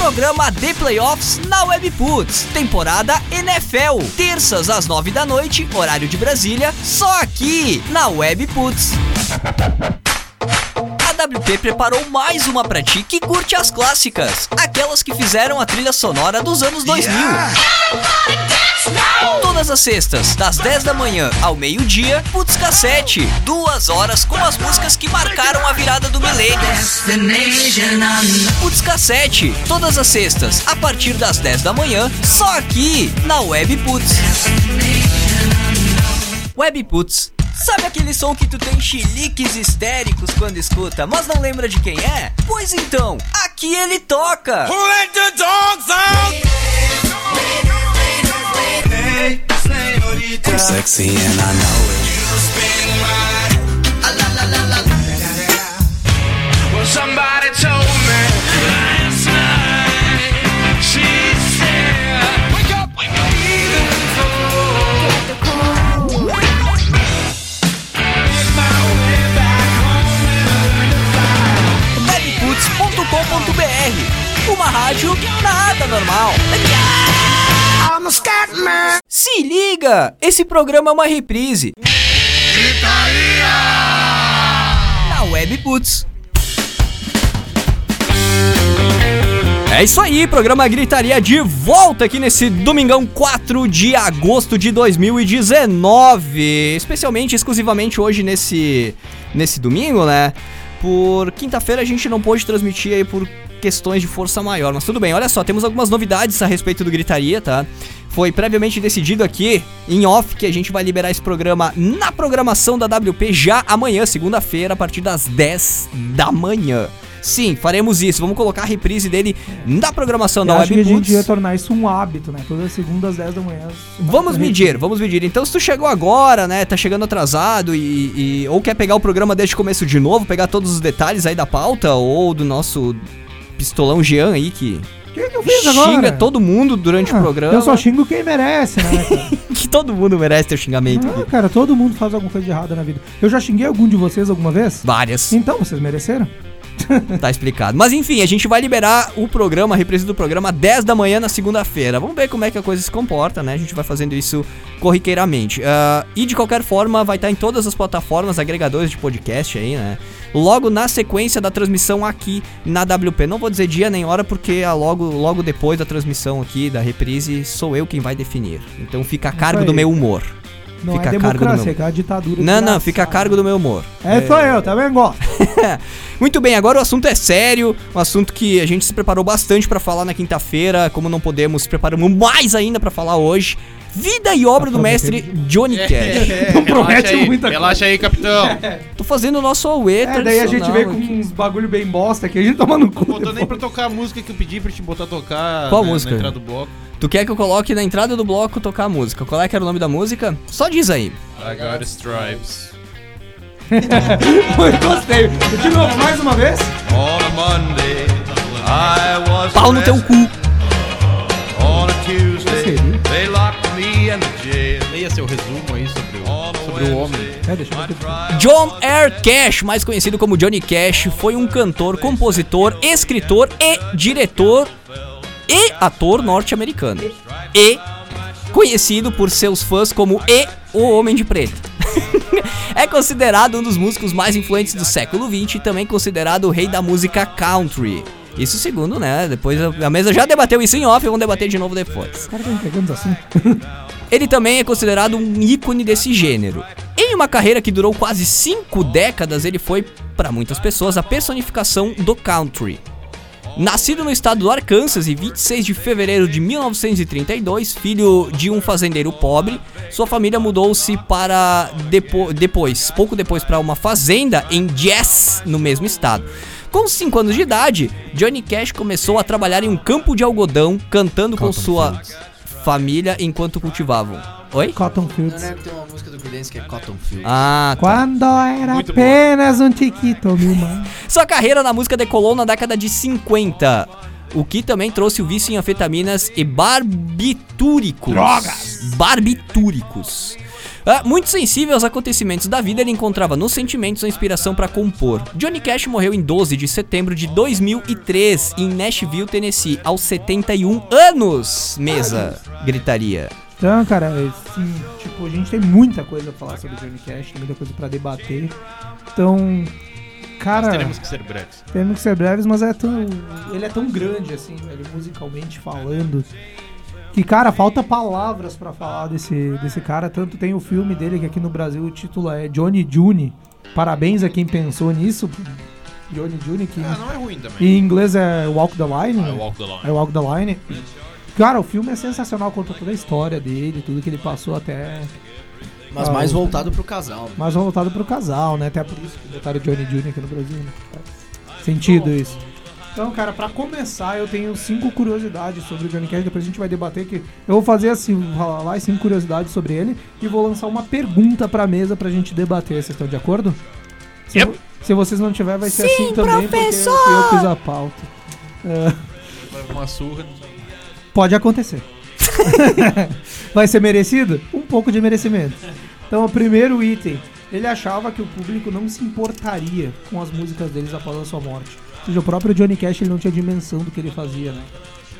programa The Playoffs na Webputs, temporada NFL, terças às nove da noite, horário de Brasília, só aqui na Webputs. A WP preparou mais uma pra ti que curte as clássicas, aquelas que fizeram a trilha sonora dos anos 2000. Todas as sextas, das 10 da manhã ao meio-dia, Putz Cassete. Duas horas com as músicas que marcaram a virada do milênio. Putz Cassete. Todas as sextas, a partir das 10 da manhã, só aqui, na Web Putz. Web Putz. Sabe aquele som que tu tem chiliques histéricos quando escuta, mas não lembra de quem é? Pois então, aqui ele toca! I'm sexy and I know it. Well, somebody told me last night. She said, "Wake up, wake up, even though make my way back home webputs.com.br Uma rádio nada normal. Man." Se liga! Esse programa é uma reprise. Na Webputs. É isso aí, programa Gritaria de volta aqui nesse domingão 4 de agosto de 2019. Especialmente, exclusivamente hoje nesse, nesse domingo, né? Por quinta-feira a gente não pôde transmitir aí por questões de força maior, mas tudo bem. Olha só, temos algumas novidades a respeito do Gritaria, tá? Foi previamente decidido aqui em off que a gente vai liberar esse programa na programação da WP já amanhã, segunda-feira, a partir das 10 da manhã. Sim, faremos isso. Vamos colocar a reprise dele na programação Eu da acho que a gente ia tornar isso um hábito, né? Todas as segundas às 10 da manhã. Vamos medir, vamos medir. Então, se tu chegou agora, né, tá chegando atrasado e, e- ou quer pegar o programa desde o começo de novo, pegar todos os detalhes aí da pauta ou do nosso pistolão Jean aí que O que, que eu fiz agora? xinga todo mundo durante o Ah, programa. Eu só xingo quem merece, né, que todo mundo merece ter xingamento. Ah, aqui. cara, todo mundo faz alguma coisa de errada na vida. Eu já xinguei algum de vocês alguma vez? Várias. Então, vocês mereceram? Tá explicado. Mas enfim, a gente vai liberar o programa, a reprise do programa 10 da manhã na segunda-feira. Vamos ver como é que a coisa se comporta, né? A gente vai fazendo isso corriqueiramente. Ah, e de qualquer forma, vai estar em todas as plataformas agregadores de podcast aí, né? Logo na sequência da transmissão aqui na WP. Não vou dizer dia nem hora, porque a logo, logo depois da transmissão aqui, da reprise, sou eu quem vai definir. Então fica a cargo do meu humor. Não Fica é a cargo do meu- é aquela ditadura. Não, não, fica a cargo do meu humor. É, sou eu, também gosto. Muito bem, agora o assunto é sério, um assunto que a gente se preparou bastante pra falar na quinta-feira, como não podemos, preparamos mais ainda pra falar hoje. Vida e obra do mestre Johnny Cash. Não promete relaxa aí, muita coisa. Relaxa aí, capitão. Tô fazendo o nosso Aue É, daí a gente veio com uns bagulho bem bosta que a gente toma no cu. Botou nem pra tocar a música que eu pedi pra te botar a tocar Qual né, música? na entrada do bloco. Tu quer que eu coloque na entrada do bloco tocar a música? Qual é que era o nome da música? Só diz aí. I got stripes. Gostei. De novo, mais uma vez. On a Monday, I was Pau no teu cu. On a Tuesday, they locked me in the jail. Leia seu resumo aí sobre o, sobre o homem. É, deixa eu John Air Cash, mais conhecido como Johnny Cash, foi um cantor, compositor, escritor e diretor e ator norte-americano. E conhecido por seus fãs como E o Homem de Preto. é considerado um dos músicos mais influentes do século XX e também considerado o rei da música country. Isso segundo, né? Depois a mesa já debateu isso em off, vamos debater de novo depois. Estão entregando assim. Ele também é considerado um ícone desse gênero. Em uma carreira que durou quase cinco décadas, ele foi, para muitas pessoas, a personificação do country. Nascido no estado do Arkansas em 26 de fevereiro de 1932, filho de um fazendeiro pobre, sua família mudou-se para depo depois, pouco depois, para uma fazenda em Jess, no mesmo estado. Com 5 anos de idade, Johnny Cash começou a trabalhar em um campo de algodão, cantando com sua família enquanto cultivavam. Oi? Cotton Não, Fields. né? Tem uma música do Creedence que é Cotton Field. Ah, tá. Quando era Muito boa. apenas um tiquito, meu mano. Sua carreira na música decolou na década de 50, o que também trouxe o vício em anfetaminas e barbitúricos. Drogas! Barbitúricos. Ah, muito sensível aos acontecimentos da vida, ele encontrava nos sentimentos a inspiração para compor. Johnny Cash morreu em 12 de setembro de 2003 em Nashville, Tennessee, aos 71 anos. Mesa, gritaria. Então, cara, assim, tipo, a gente tem muita coisa pra falar sobre Johnny Cash, muita coisa pra debater. Então, cara, Nós teremos que ser breves. temos que ser breves, mas é tão, ele é tão grande, assim, velho, musicalmente falando, que, cara, falta palavras pra falar desse, desse cara. Tanto tem o filme dele, que aqui no Brasil o título é Johnny June. Parabéns a quem pensou nisso. Johnny June, que Ah, não é ruim também. em inglês é Walk the Line. É né? Walk the Line. É Walk the Line. Cara, o filme é sensacional, conta toda a história dele, tudo que ele passou até. Mas Ah, mais voltado pro casal. né? Mais voltado pro casal, né? Até por isso que botaram o Johnny Jr. aqui no Brasil, né? Faz Sentido isso. Então, cara, pra começar, eu tenho cinco curiosidades sobre o Johnny Cash. Depois a gente vai debater que eu vou fazer assim, vou falar lá cinco curiosidades sobre ele e vou lançar uma pergunta pra mesa pra gente debater. Vocês estão de acordo? Se, Yep. se vocês não tiver, vai ser assim também, porque eu, eu fiz a pauta. É, Leva uma surra. pode acontecer. vai ser merecido? Um pouco de merecimento. Então, o primeiro item. Ele achava que o público não se importaria com as músicas deles após a sua morte. Ou seja, o próprio Johnny Cash ele não tinha dimensão do que ele fazia, né?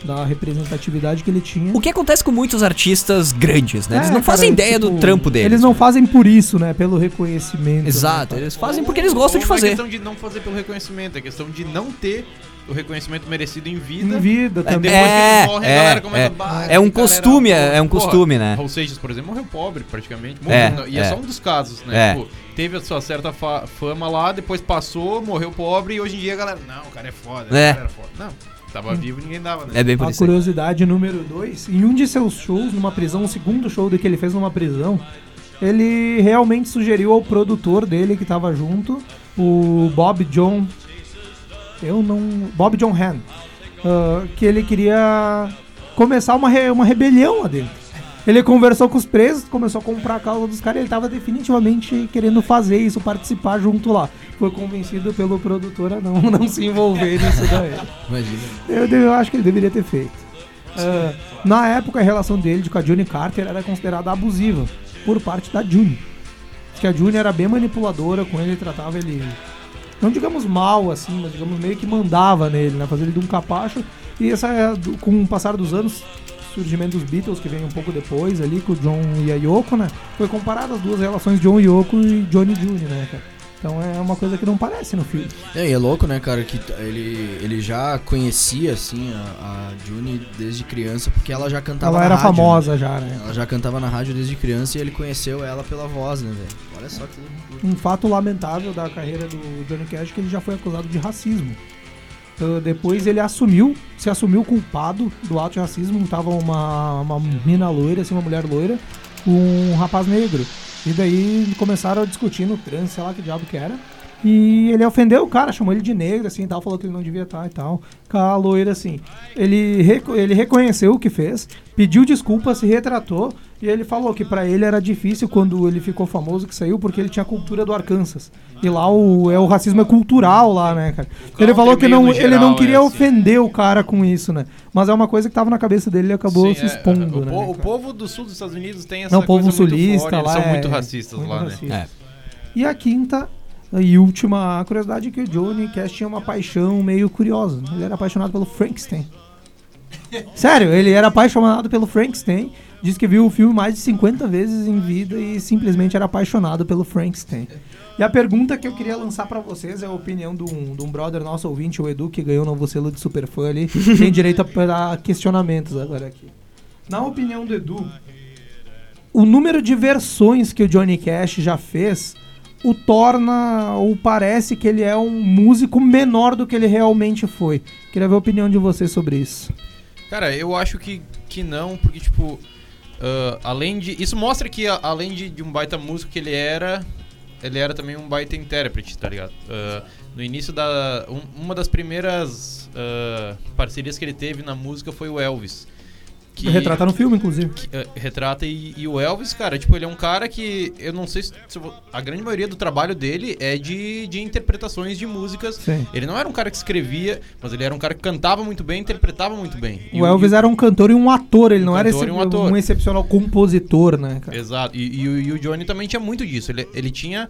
Da representatividade que ele tinha. O que acontece com muitos artistas grandes, né? Eles É, não cara, fazem ideia do tipo, trampo deles. Eles não fazem por isso, né? Pelo reconhecimento. Exato, né, eles fazem porque eles gostam de Ou Não é fazer. questão de não fazer pelo reconhecimento, é questão de não ter o reconhecimento merecido em vida. Em vida também. depois que É, eles morrem, é, a galera comenta, é. "Bah, É um costume, é- é um porra." costume, né? Raul Seixas, por exemplo, morreu pobre, praticamente. É, Morreu, e é, é. só um dos casos, né? É. Tipo, teve a sua certa fa- fama lá, depois passou, morreu pobre, e hoje em dia a galera, não, o cara é foda, É. o cara era foda. Não, tava vivo e ninguém dava, né? É bem por A isso. aí. curiosidade número 2, em um de seus shows numa prisão, o segundo show que ele fez numa prisão, ele realmente sugeriu ao produtor dele que tava junto, o Bob John. Eu não. Bob John Han. ah, que ele queria começar uma, re- uma rebelião lá dentro. Ele conversou com os presos, começou a comprar a causa dos caras e ele tava definitivamente querendo fazer isso, participar junto lá. Foi convencido pelo produtor a não, não se envolver nisso daí. Imagina. Eu, eu acho que ele deveria ter feito. Ah, na época, a relação dele com a June Carter era considerada abusiva por parte da June. Acho que a June era bem manipuladora com ele, tratava ele, não digamos mal assim, mas digamos meio que mandava nele, né? Fazia ele de um capacho. E essa, com o passar dos anos, surgimento dos Beatles, que vem um pouco depois ali, com o John e a Yoko, né? Foi comparado as duas relações John e Yoko e Johnny June, né, cara? Então é uma coisa que não parece no filme. É, e é louco, né, cara, que ele, ele já conhecia, assim, a, a desde criança, porque ela já cantava Ela na era rádio, famosa né? já, né? Ela já cantava na rádio desde criança e ele conheceu ela pela voz, né, velho? Olha só que... um fato lamentável da carreira do Johnny Cash é que ele já foi acusado de racismo. Uh, depois ele assumiu, se assumiu culpado do ato de racismo. Tava uma, uma mina loira, assim, uma mulher loira, um rapaz negro. E daí começaram a discutir no trânsito, sei lá que diabo que era. E ele ofendeu o cara, chamou ele de negro, assim, e tal, falou que ele não devia estar e tal. A loira, assim. Ele, reco- ele reconheceu o que fez, pediu desculpa, se retratou, e ele falou que pra ele era difícil quando ele ficou famoso que saiu, porque ele tinha a cultura do Arkansas. E lá o, é, o racismo é cultural lá, né, cara? Ele falou que não, ele não queria é assim. ofender o cara com isso, né? Mas é uma coisa que tava na cabeça dele e acabou Sim, se é, expondo, o, né? po- o povo do sul dos Estados Unidos tem essa Não, o povo coisa muito sulista forte, eles lá são é muito racistas muito lá, racista. né? E a quinta e última curiosidade é que o Johnny Cash tinha uma paixão meio curiosa. Ele era apaixonado pelo Frankenstein. Sério, ele era apaixonado pelo Frankenstein. Diz que viu o filme mais de 50 vezes em vida e simplesmente era apaixonado pelo Frankenstein. E a pergunta que eu queria lançar pra vocês é a opinião de um, de um brother nosso ouvinte, o Edu, que ganhou o novo selo de superfã ali. Tem direito a questionamentos agora aqui. Na opinião do Edu, o número de versões que o Johnny Cash já fez o torna ou parece que ele é um músico menor do que ele realmente foi. Queria ver a opinião de vocês sobre isso. Cara, eu acho que, que não, porque, tipo, ah, além de. Isso mostra que, a- além de, de um baita músico que ele era, ele era também um baita intérprete, tá ligado? Ah, no início da. um- uma das primeiras ah, parcerias que ele teve na música foi o Elvis. Que Retrata no filme, inclusive. que, eh, retrata e, e o Elvis, cara, tipo, ele é um cara que eu não sei se, se a grande maioria do trabalho dele é de, de interpretações de músicas. Sim. Ele não era um cara que escrevia, mas ele era um cara que cantava muito bem, interpretava muito bem. E O Elvis era um cantor e um ator, ele Um não era esse, um ator. um excepcional compositor, né, cara? Exato. E, e o- e o Johnny também tinha muito disso. Ele, ele tinha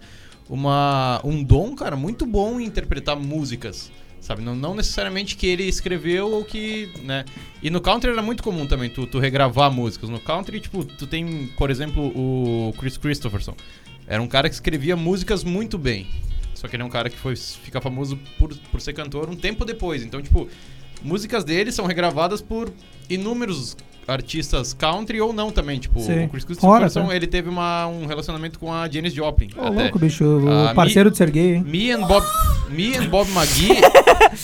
uma, um dom, cara, muito bom em interpretar músicas. Sabe? Não, não necessariamente que ele escreveu ou que. né? E no country era muito comum também tu, tu regravar músicas. No country, tipo, tu tem, por exemplo, o Chris Christopherson. Era um cara que escrevia músicas muito bem. Só que ele é um cara que foi ficar famoso por, por ser cantor um tempo depois. Então, tipo, músicas dele são regravadas por inúmeros artistas country ou não também. Tipo, Sim. o Chris Fora, Christopherson, tá? ele teve uma, um relacionamento com a Janis Joplin. Ô, louco, bicho, o Ah, parceiro me- de ser gay, hein? Me and Bob, me and Bob McGee.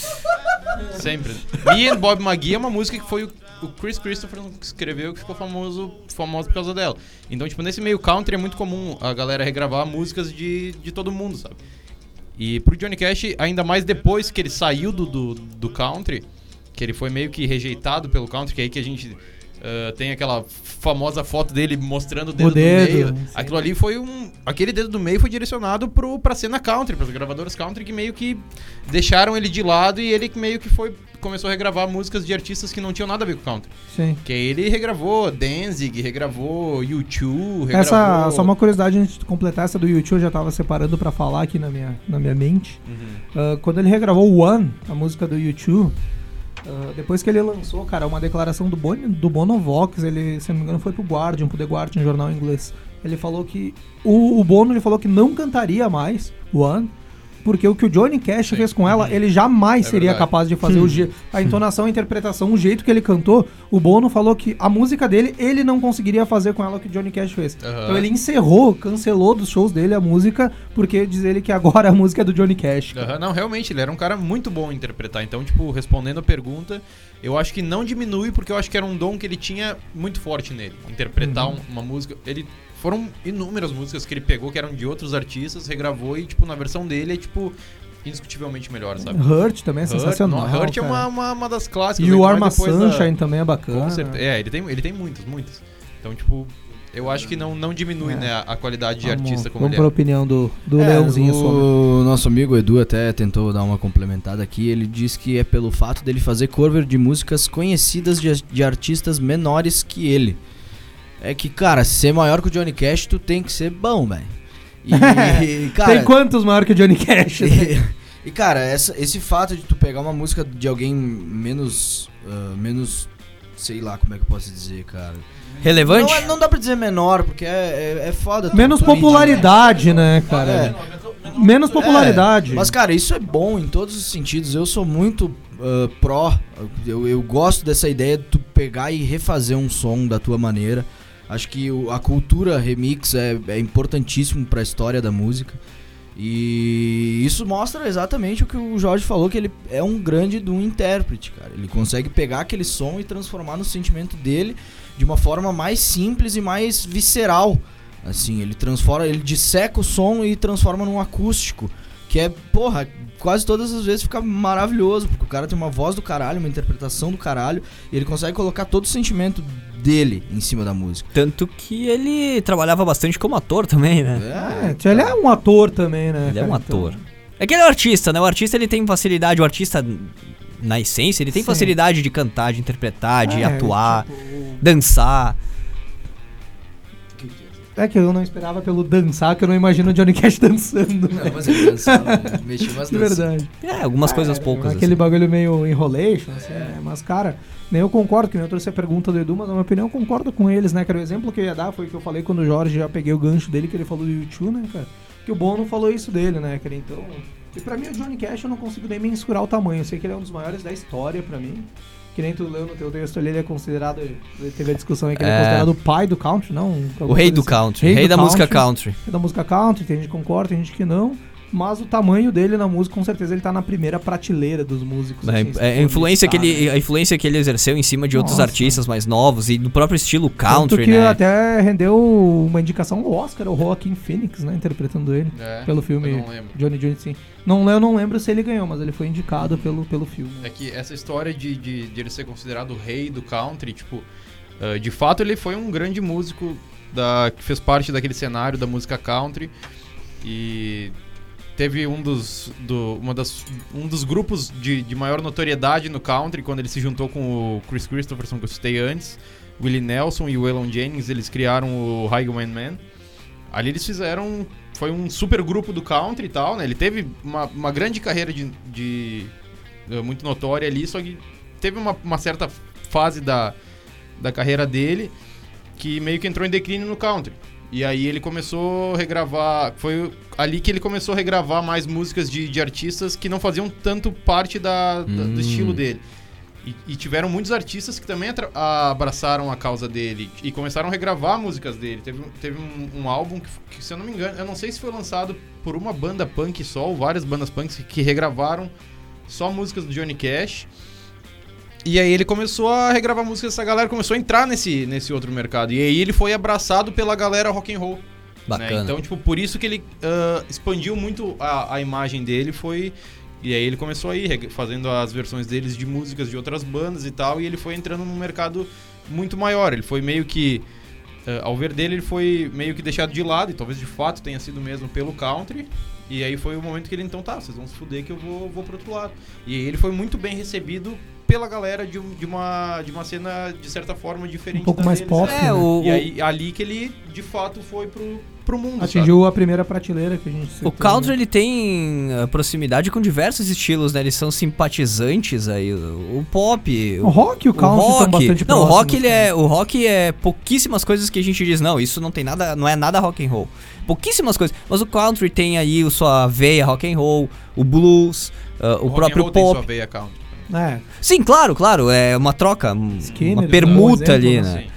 sempre. Me and Bob McGee é uma música que foi o, o Chris Christopher que escreveu que ficou famoso, famoso por causa dela. Então, tipo, nesse meio country é muito comum a galera regravar músicas de, de todo mundo, sabe? E pro Johnny Cash, ainda mais depois que ele saiu do, do, do country, que ele foi meio que rejeitado pelo country, que é aí que a gente Uh, tem aquela famosa foto dele mostrando o dedo, o dedo do meio. Sim. Aquilo ali foi um. Aquele dedo do meio foi direcionado pro, pra cena country, as gravadoras country que meio que deixaram ele de lado e ele meio que foi. Começou a regravar músicas de artistas que não tinham nada a ver com country. Sim. Que ele regravou Danzig, regravou U2, regravou... Essa, só uma curiosidade antes de completar, essa do U2 eu já tava separando para falar aqui na minha, na minha mente. Uhum. Uh, quando ele regravou One, a música do U2, ah, depois que ele lançou, cara, uma declaração do, bon, do Bonovox, ele, se não me engano, foi pro Guardian, pro The Guardian, jornal inglês. Ele falou que. O, o Bono ele falou que não cantaria mais One, porque o que o Johnny Cash fez com ela, ele jamais É seria verdade. capaz de fazer o je- a entonação, a interpretação, o jeito que ele cantou. O Bono falou que a música dele, ele não conseguiria fazer com ela o que o Johnny Cash fez. Aham. Então ele encerrou, cancelou dos shows dele a música, porque diz ele que agora a música é do Johnny Cash. Aham, não, realmente, ele era um cara muito bom em interpretar. Então, tipo, respondendo a pergunta, eu acho que não diminui, porque eu acho que era um dom que ele tinha muito forte nele. Interpretar Uhum. um- uma música. Ele. Foram inúmeras músicas que ele pegou que eram de outros artistas, regravou e, tipo, na versão dele é, tipo, indiscutivelmente melhor, sabe? Hurt também é Hurt, sensacional. não, Hurt é cara. uma, uma, uma das clássicas. E o ainda Arma mais depois da- Sunshine também é bacana. Com certeza. É, ele tem, ele tem muitas, muitas. Então, tipo, eu acho que não, não diminui, É. né, a, a qualidade de Vamos, artista como vamos ele é. opinião do, do É, Leãozinho sobre. o nosso amigo Edu até tentou dar uma complementada aqui. Ele diz que é pelo fato dele fazer cover de músicas conhecidas de, de artistas menores que ele. É que, cara, ser maior que o Johnny Cash, tu tem que ser bom, velho. E, cara, Tem quantos maior que o Johnny Cash? né? E, e, cara, essa- esse fato de tu pegar uma música de alguém menos. ah, menos. sei lá como é que eu posso dizer, cara. Relevante? Não, é- não dá pra dizer menor, porque é, é, é foda. Menos medir, popularidade, né, cara? É. Menos popularidade. É, mas, cara, isso é bom em todos os sentidos. Eu sou muito ah, pró. Eu, eu gosto dessa ideia de tu pegar e refazer um som da tua maneira. Acho que o- a cultura remix é, é importantíssimo pra história da música. E isso mostra exatamente o que o Jorge falou, que ele é um grande de um intérprete, cara. Ele consegue pegar aquele som e transformar no sentimento dele de uma forma mais simples e mais visceral. Assim, ele transforma, ele disseca o som e transforma num acústico, que é, porra, quase todas as vezes fica maravilhoso, porque o cara tem uma voz do caralho, uma interpretação do caralho, e ele consegue colocar todo o sentimento dele em cima da música. Tanto que ele trabalhava bastante como ator também, né? É, ele é um ator também, né? Ele é um? Então, ator. É que ele é um artista, né? O artista ele tem facilidade, o artista na essência, ele tem Sim. facilidade de cantar, de interpretar, de É, atuar, tipo, dançar. É que eu não esperava pelo dançar, que eu não imagino o Johnny Cash dançando. né? Não, mas ele dançava, mexia umas De verdade. É, algumas coisas É, poucas. Aquele assim. bagulho meio enrolation, assim, né? Mas, cara, nem eu concordo, que nem eu trouxe a pergunta do Edu, mas na minha opinião eu concordo com eles, né, cara? O exemplo que eu ia dar foi o que eu falei quando o Jorge já peguei o gancho dele, que ele falou do YouTube, né, cara? Que o Bono falou isso dele, né, cara? Então. E pra mim o Johnny Cash eu não consigo nem mensurar o tamanho. Eu sei que ele é um dos maiores da história pra mim. Que nem tu leu no teu texto ali, ele é considerado. Teve a discussão aí que ele é É. considerado o pai do country, não? O rei do country, rei, do da música country. country. É da música country, tem gente que concorda, tem gente que não. Mas o tamanho dele na música, com certeza, ele tá na primeira prateleira dos músicos. É, assim, é, a, influência que ele, né? a influência que ele exerceu em cima de outros Nossa. artistas mais novos e do próprio estilo Tanto country, que né? até rendeu uma indicação ao Oscar, o Joaquim Phoenix, né? Interpretando ele É, pelo filme eu não. Johnny Johnny sim. Não, eu não lembro se ele ganhou, mas ele foi indicado pelo, pelo filme. É que essa história de, de, de ele ser considerado o rei do country, tipo, Ah, de fato, ele foi um grande músico da, que fez parte daquele cenário da música country e teve um dos, do, uma das, um dos grupos de, de maior notoriedade no country quando ele se juntou com o Chris Christopherson, que eu citei antes, Willie Nelson e o Waylon Jennings, eles criaram o Highwayman Man. Ali eles fizeram. Foi um super grupo do country e tal, né? Ele teve uma, uma grande carreira de, de- eh, muito notória ali, só que teve uma, uma certa fase da, da carreira dele que meio que entrou em declínio no country. E aí ele começou a regravar. Foi ali que ele começou a regravar mais músicas de, de artistas que não faziam tanto parte da, da- Hum. do estilo dele. E, e tiveram muitos artistas que também abraçaram a causa dele e começaram a regravar músicas dele. Teve, teve um, um álbum que, que, se eu não me engano, eu não sei se foi lançado por uma banda punk só, ou várias bandas punks que, que regravaram só músicas do Johnny Cash. E aí ele começou a regravar músicas, essa galera começou a entrar nesse, nesse outro mercado. E aí ele foi abraçado pela galera rock and roll. né? Bacana. Então, tipo, por isso que ele ah, expandiu muito a, a imagem dele, foi... E aí ele começou a ir fazendo as versões deles de músicas de outras bandas e tal, e ele foi entrando num mercado muito maior. Ele foi meio que... ah, ao ver dele, ele foi meio que deixado de lado, e talvez de fato tenha sido mesmo pelo country. E aí foi o momento que ele, então, tá, vocês vão se fuder que eu vou, vou pro outro lado. E aí ele foi muito bem recebido pela galera de, de uma, de uma cena, de certa forma, diferente Um pouco da mais deles. pop, É, né? o, E aí, ali que ele, de fato, foi pro, pro mundo, Atingiu a primeira prateleira que a gente O country né? ele tem ah, proximidade com diversos estilos, né? Eles são simpatizantes aí. O, o pop, O rock o country estão bastante Não, o rock ele né? é, o rock é pouquíssimas coisas que a gente diz, não, isso não tem nada, não é nada rock and roll. Pouquíssimas coisas, mas o country tem aí o sua veia rock and roll, o blues, ah, o, rock and próprio roll tem sua pop. veia country. É, Sim, claro, claro, é uma troca, Skinner, uma né, permuta um exemplo, ali, né? Sim.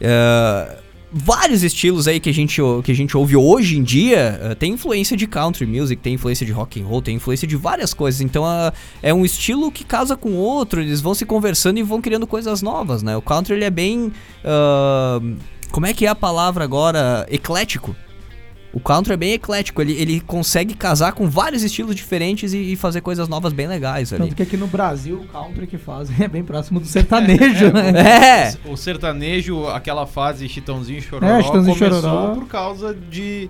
É, vários estilos aí que a gente, que a gente ouve hoje em dia eh, tem influência de country music, tem influência de rock and roll, tem influência de várias coisas. Então ah, é um estilo que casa com outro, eles vão se conversando e vão criando coisas novas, né? O country ele é bem ah, como é que é a palavra agora? Eclético. O country é bem eclético, ele, ele consegue casar com vários estilos diferentes e, e fazer coisas novas bem legais ali. tanto que aqui no Brasil o country que fazem é bem próximo do sertanejo, né? É! O sertanejo, aquela fase Chitãozinho e Chororó, É, Chitãozinho começou Chororó. por causa de...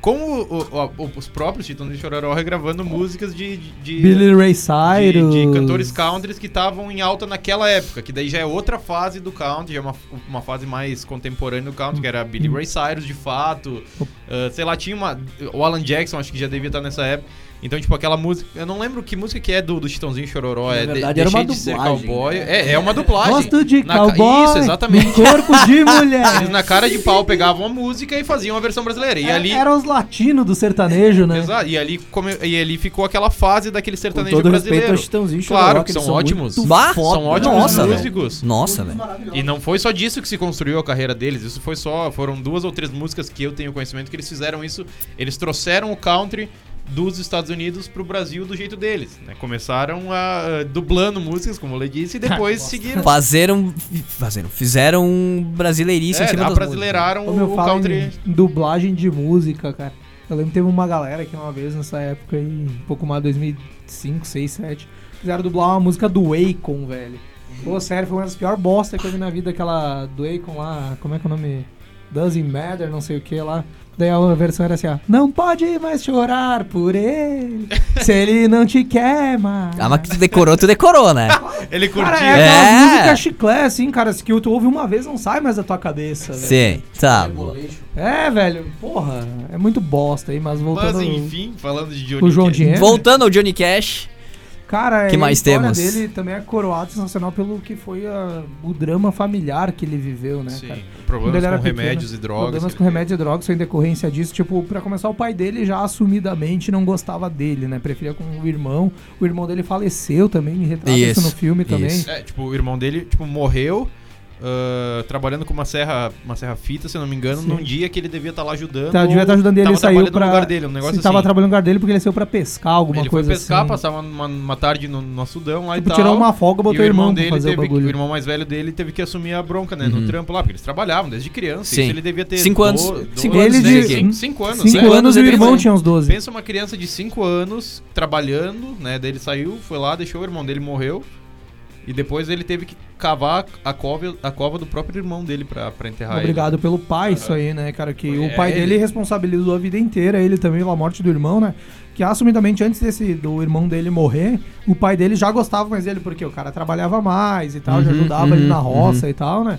Como o- o- os próprios Chitãozinho e Chororó regravando músicas de... de, de- Billy Ray de, Cyrus. de cantores countries que estavam em alta naquela época, que daí já é outra fase do country, já é uma, uma fase mais contemporânea do country, que era Billy Ray Cyrus, de fato, ah, sei lá, tinha uma... O Alan Jackson, acho que já devia estar nessa época, então, tipo, aquela música... Eu não lembro que música que é do, do Chitãozinho Chororó, Na é de- era uma de ser dublagem, cowboy. né? É, é uma dublagem. Gosto de Na ca- cowboy. Isso, exatamente. corpo de mulher. Eles na cara de pau pegavam a música e faziam a versão brasileira. E É, ali... Eram os latinos do sertanejo, né? Exato, e ali, come- e ali ficou aquela fase daquele Com sertanejo todo respeito brasileiro. ao Chitãozinho e Chororó, Claro, que eles são ótimos. foda, São ótimos Nossa, músicos. Nossa, velho. E não foi só disso que se construiu a carreira deles, isso foi só, foram duas ou três músicas que eu tenho conhecimento que eles fizeram isso, eles trouxeram o country dos Estados Unidos pro Brasil do jeito deles, né? Começaram a, a dublando músicas, como eu disse, e depois seguiram. Fazeram, fizeram, fizeram um brasileirice em É, cima das abrasileiraram Ô, o, meu, o country. em dublagem de música, cara. Eu lembro que teve uma galera que uma vez nessa época aí, um pouco mais 2005, 6, 7, fizeram dublar uma música do Akon, velho. Pô, sério, foi uma das piores bosta que eu vi na vida, aquela do Akon lá, como é que é o nome? Doesn't Matter, não sei o que lá. Daí a versão era assim, ó. Não pode mais chorar por ele, se ele não te quer mais. Ah, mas que tu decorou, tu decorou, né? Ele curtia. Cara, é, É. músicas chiclé, assim, cara, que tu ouve uma vez não sai mais da tua cabeça, velho. Sim, tá bom. É, velho, porra, é muito bosta aí, mas voltando... Mas enfim, falando de Johnny O João Cash. Dinheiro. Voltando ao Johnny Cash, Cara, Que a mais história temos? dele também é coroado sensacional pelo que foi a- o drama familiar que ele viveu, né, Sim, cara? Problemas com pequeno, remédios e drogas. Problemas que com remédios e drogas foi em decorrência disso. Tipo, pra começar, o pai dele já assumidamente não gostava dele, né? Preferia com o irmão. O irmão dele faleceu também, retrata isso, Isso, no filme também. isso. É, tipo, o irmão dele, tipo, morreu ah, trabalhando com uma serra, uma serra fita, se eu não me engano, Sim. num dia que ele devia estar lá ajudando. Tá, devia estar ajudando ele, ele saiu no lugar dele, um negócio Sim, assim. tava trabalhando no lugar dele porque ele saiu pra pescar, alguma ele foi coisa pescar, assim. passava uma, uma tarde no, no Sudão lá Tipo, e tal. tirou uma folga, e botou o o irmão irmão pra dele fazer o teve, que- bagulho. o irmão mais velho dele teve que assumir a bronca, né, Uhum. no trampo lá, porque eles trabalhavam desde criança. Sim. Isso ele devia ter Cinco anos. do- Cinco doze, anos de- cinco, cinco anos, Cinco né? anos e o irmão tinha uns 12. Pensa uma criança de 5 anos trabalhando, né? Daí ele saiu, foi lá, deixou o irmão dele morreu. E depois ele teve que cavar a cova, a cova do próprio irmão dele pra, pra enterrar Obrigado pelo pai, isso aí, né, cara? Que É, o pai ele- dele responsabilizou a vida inteira, ele também, pela morte do irmão, né? Que assumidamente, antes desse do irmão dele morrer, o pai dele já gostava mais dele, porque o cara trabalhava mais e tal, já Uhum, ajudava ele uhum, na roça e tal, né?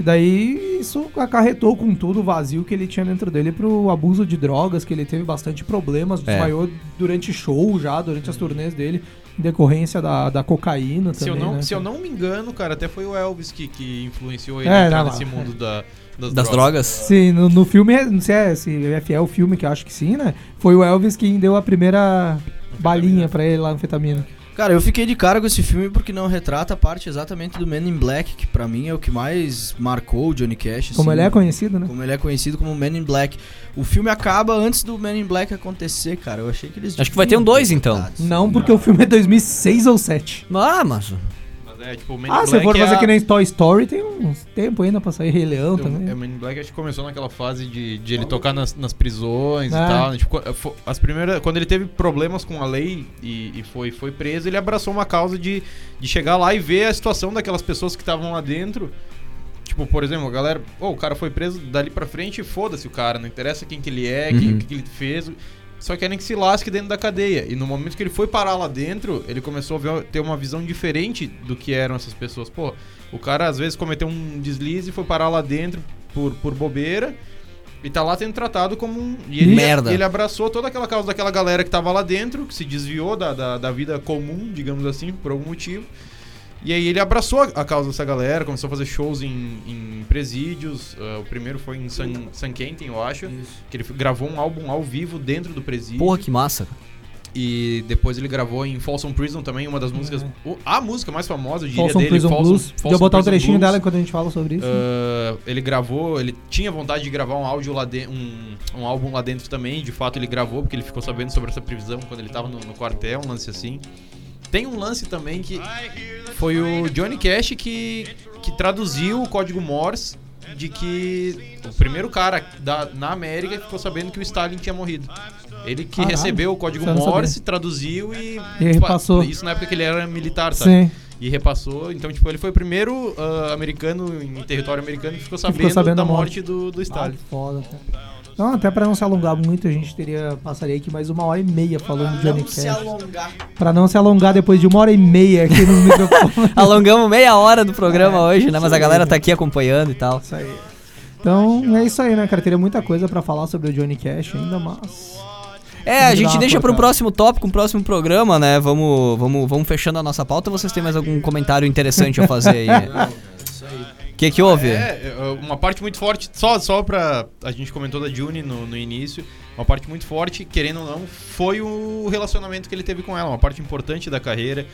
E daí isso acarretou com tudo o vazio que ele tinha dentro dele pro abuso de drogas, que ele teve bastante problemas, É. desmaiou durante show já, durante as turnês dele, em decorrência da, da cocaína Se, também, eu não, né? se eu não me engano, cara, até foi o Elvis que, que influenciou ele É, entrar nesse não. mundo da, das, Das drogas. Sim, no, no filme, não sei é- se é fiel o filme, que eu acho que sim, né? Foi o Elvis quem deu a primeira balinha pra ele lá, anfetamina. Cara, eu fiquei de cara com esse filme porque não retrata a parte exatamente do Men in Black, que pra mim é o que mais marcou o Johnny Cash. Como assim, ele é conhecido, né? Como ele é conhecido como Men in Black. O filme acaba antes do Men in Black acontecer, cara. Eu achei que eles. Acho que vai ter um dois, então. Não, porque o filme é 2006 ou 2007. Ah, mas. Mas é, tipo, Men Ah, se Black for é fazer a- que nem Toy Story, tem uns tempo ainda pra sair Rei Leão O- também. É, Men Black acho que começou naquela fase de, de ele tocar nas, nas prisões É. e tal. né? Tipo, as primeiras, quando ele teve problemas com a lei e, e foi, foi preso, ele abraçou uma causa de, de chegar lá e ver a situação daquelas pessoas que estavam lá dentro. Tipo, por exemplo, a galera, oh, o cara foi preso dali pra frente, foda-se o cara, não interessa quem que ele é, quem- Uhum. o que, que ele fez. Só querem que se lasque dentro da cadeia. E no momento que ele foi parar lá dentro, ele começou a ver- ter uma visão diferente do que eram essas pessoas. Pô, o cara às vezes cometeu um deslize e foi parar lá dentro por, por bobeira. E tá lá sendo tratado como um. E ele, Merda. ele abraçou toda aquela causa daquela galera que tava lá dentro, que se desviou da, da, da vida comum, digamos assim, por algum motivo. E aí ele abraçou a, causa dessa galera, começou a fazer shows em, em presídios. ah, o primeiro foi em San, San Quentin, eu acho. Que ele gravou um álbum ao vivo dentro do presídio. Porra, que massa. E depois ele gravou em Folsom Prison também, uma das músicas. o- a música mais famosa, eu diria, Folsom dele. Prison Blues. Podia botar um Prison trechinho Blues. dela enquanto a gente fala sobre isso. Ah, ele gravou, ele tinha vontade de gravar um áudio lá dentro, um, um álbum lá dentro também. De fato, ele gravou, porque ele ficou sabendo sobre essa prisão quando ele tava no, no quartel, um lance assim. Tem um lance também que foi o Johnny Cash que, que traduziu o código Morse de que o primeiro cara da, na América ficou sabendo que o Stalin tinha morrido. Ele que Caralho, recebeu o código Morse, traduziu e. E repassou. Isso na época que ele era militar, sabe? Sim. E repassou. Então, tipo, ele foi o primeiro ah, americano em território americano que ficou sabendo, ficou sabendo da da morte do, do Ah, Stalin. que foda, cara. Não, até pra não se alongar muito, a gente teria passaria aqui mais uma hora e meia falando de Johnny Cash. alongar. Pra não se alongar depois de uma hora e meia aqui no microfone. Alongamos meia hora do programa hoje, né? Mas a galera tá aqui acompanhando e tal. Isso aí. Então é isso aí, né, cara? Teria muita coisa pra falar sobre o Johnny Cash ainda, mas. É, a gente deixa pro cortada. próximo tópico, um próximo programa, né? Vamos, vamos, vamos fechando a nossa pauta. Vocês têm mais algum comentário interessante a fazer aí? O que que houve? É, é, uma parte muito forte, só, só pra. A gente comentou da June no, no início. Uma parte muito forte, querendo ou não, foi o relacionamento que ele teve com ela. Uma parte importante da carreira.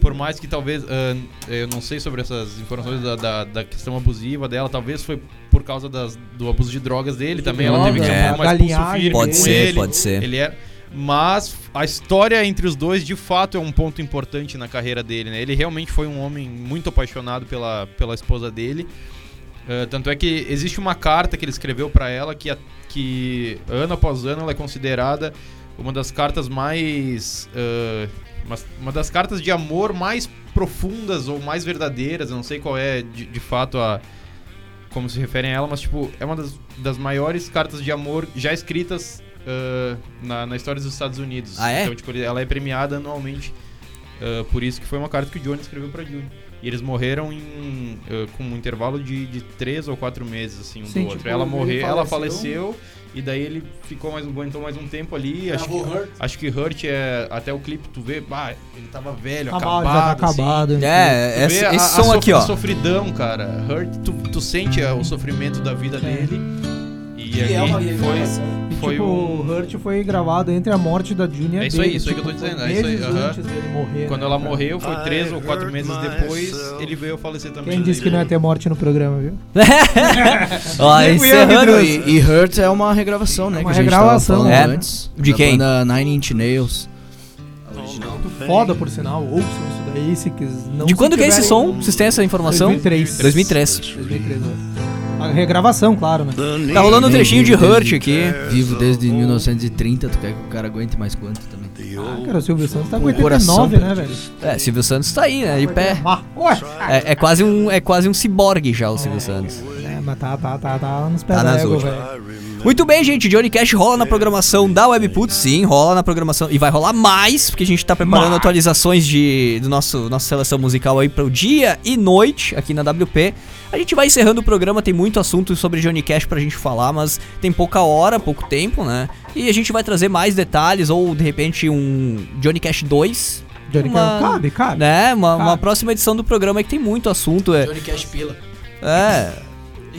Por mais que talvez. ah, eu não sei sobre essas informações da, da, da questão abusiva dela. Talvez foi por causa das, do abuso de drogas dele também. Ela teve que ser É. um mais pulso firme Pode com ser, ele. pode ser. Ele é. Mas a história entre os dois, de fato, é um ponto importante na carreira dele, né? Ele realmente foi um homem muito apaixonado pela, pela esposa dele. Uh, tanto é que existe uma carta que ele escreveu pra ela que, a- que ano após ano ela é considerada uma das cartas mais. uh, uma, uma das cartas de amor mais profundas ou mais verdadeiras. Eu não sei qual é de, de fato a. Como se referem a ela, mas tipo, é uma das, das maiores cartas de amor já escritas uh, na, na história dos Estados Unidos. Ah, é? Então, tipo, ela é premiada anualmente. uh, por isso que foi uma carta que o Johnny escreveu pra June. E eles morreram em, uh, com um intervalo de, de três ou quatro meses, assim, um Sim, do outro. tipo, ela ele morreu, ela faleceu. e daí ele ficou mais, aguentou mais um tempo ali. Acho que, acho que Hurt é. Até o clipe, tu vê, bah, ele tava velho, Acabado, acabado. tá assim. acabado. É, esse, a- esse a som sof- aqui, A ó. sofridão, cara. Hurt, tu, tu sente o sofrimento da vida dele. E é uma ali foi, E, foi tipo, o Hurt foi gravado entre a morte da June e a É isso aí, dele, isso aí que eu tô tipo, dizendo, é isso aí, meses aham. antes dele morrer. Quando né, ela cara? morreu, foi três ou quatro meses depois, myself. ele veio falecer também. Quem disse que não ia ter morte no programa, viu? Ó, encerrando. E, e Hurt é uma regravação, né? É uma que a gente regravação, tava falando é. antes. De da quem? banda Nine Inch Nails. Foda, por sinal. Ouçam isso daí, se quis, não De quando que é esse som? Vocês têm essa informação? 2003. 2003. 2003, né? A regravação, claro, né? Tá rolando um trechinho de Hurt aqui. Vivo desde 1930, tu quer que o cara aguente mais quanto também? Ah, cara, o Silvio Santos tá com O coração 89, né, velho? É, Silvio Santos tá aí, né? De pé. Ué. É, é quase um, é quase um ciborgue já o Silvio Santos. É, mas tá, tá, tá, tá nos pés Tá nas últimas. velho. Muito bem, gente. Johnny Cash rola na programação da Webput, sim, rola na programação. E vai rolar mais, porque a gente tá preparando Mais. atualizações de, do nosso nossa seleção musical aí pro dia e noite aqui na WP. A gente vai encerrando o programa, tem muito assunto sobre Johnny Cash pra gente falar, mas tem pouca hora, pouco tempo, né? E a gente vai trazer mais detalhes, ou de repente um Johnny Cash 2. Johnny Uma- Cash, cabe, cabe. Né? Uma, uma próxima edição do programa aí que tem muito assunto. É, Johnny Cash Pila. é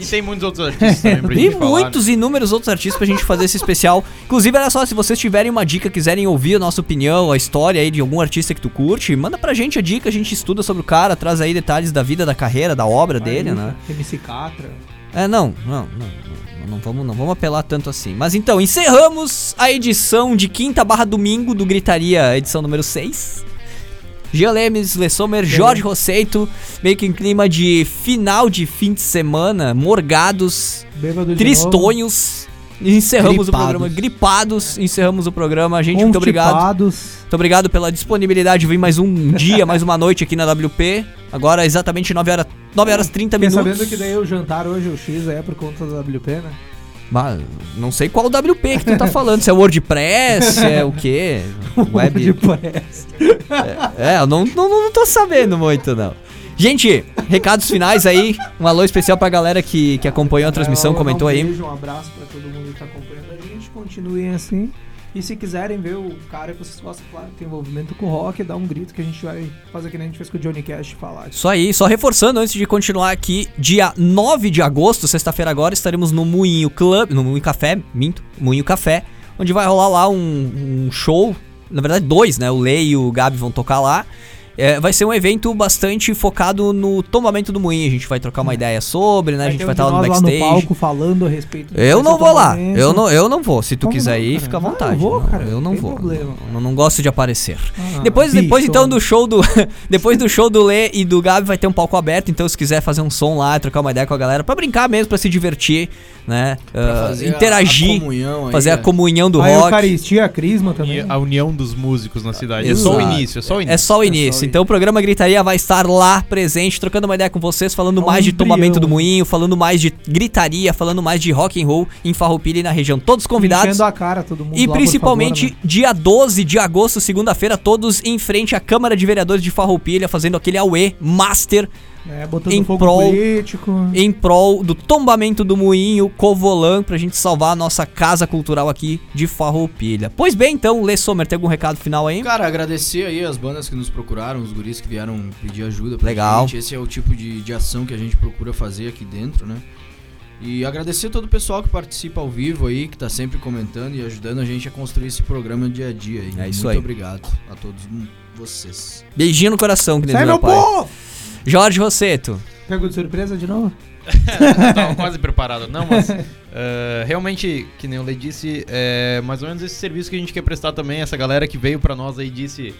E tem muitos outros artistas também pra E gente falar. né? muitos inúmeros outros artistas pra gente fazer esse especial. Inclusive, olha só, se vocês tiverem uma dica, quiserem ouvir a nossa opinião, a história aí de algum artista que tu curte, manda pra gente a dica, a gente estuda sobre o cara, traz aí detalhes da vida, da carreira, da obra dele, né? MC Catra. É, não, não, não, não, não vamos, não vamos apelar tanto assim. Mas então, encerramos a edição de quinta barra domingo do Gritaria, edição número 6. Gia Lemes, Le Sommer, Jorge Rosseito, meio que em clima de final de fim de semana, morgados, Bêbado tristonhos. Encerramos o Gripados. programa, gripados, encerramos o programa. Gente, muito obrigado. Muito obrigado pela disponibilidade de vir mais um dia, mais uma noite aqui na WP. Agora exatamente 9 horas, 9 horas 30 Fiquei minutos. sabendo que daí o jantar hoje, o X, é por conta da WP, né? Mas não sei qual WP que tu tá falando, se é WordPress, se é o quê? Web. De press. É, eu não, não, não tô sabendo muito, não. Gente, recados finais aí. Um alô especial pra galera que, que acompanhou a transmissão, É, comentou um aí. beijo, um abraço pra todo mundo que tá acompanhando a gente. Continuem assim. E se quiserem ver o cara que vocês gostam, claro, tem envolvimento com o rock, dá um grito que a gente vai fazer que nem a gente fez com o Johnny Cash falar. Isso aí, só reforçando antes de continuar aqui, dia 9 de agosto, sexta-feira agora, estaremos no Moinho Club, no Moinho Café, minto, Moinho Café, onde vai rolar lá um, um show, na verdade dois, né, o Lei e o Gabi vão tocar lá. É, vai ser um evento bastante focado no tombamento do moinho, a gente vai trocar uma ideia sobre, né, a Vai gente ter vai um estar lá no backstage. palco falando a respeito Eu não vou lá, eu não, eu não vou. Se tu Como quiser não, ir, cara? fica à Ah, eu vontade. vou, Não, cara, eu não não tem vou. problema. Não, não gosto de aparecer. Ah, depois, depois bicho. então do show do depois do show do Lê e do Gabi vai ter um palco aberto, então se quiser fazer um som lá, trocar uma ideia com a galera, pra brincar mesmo, pra se divertir, né? Ah, fazer a- interagir, a comunhão aí, fazer a né? comunhão do a rock. Eucaristia, a Crisma também. E a união dos músicos na cidade. É só o início, é só o início. É só o início. Então o programa Gritaria vai estar lá presente, trocando uma ideia com vocês, falando mais de tombamento do moinho, falando mais de gritaria, falando mais de rock and roll em Farroupilha e na região. Todos convidados. Enchendo a cara todo mundo E lá, principalmente favor, né? dia 12 de agosto, segunda-feira, todos em frente à Câmara de Vereadores de Farroupilha, fazendo aquele AUE Master É, botando em fogo prol- político. em prol do tombamento do moinho Covolan, pra gente salvar a nossa casa cultural aqui de Farroupilha. Pois bem, então, Lê Sommer, tem algum recado final aí? Cara, agradecer aí as bandas que nos procuraram, os guris que vieram pedir ajuda pra Legal. gente. Esse é o tipo de, de ação que a gente procura fazer aqui dentro, né? E agradecer todo o pessoal que participa ao vivo aí, que tá sempre comentando e ajudando a gente a construir esse programa dia a dia aí. É isso Muito aí. obrigado a todos vocês. Beijinho no coração, que nem Sai, meu pai. povo! Jorge Rosseto. Pegou de surpresa de novo? Eu tava quase preparado. Não, mas eh, realmente, que nem o Lei disse, é mais ou menos esse serviço que a gente quer prestar também. Essa galera que veio pra nós aí disse.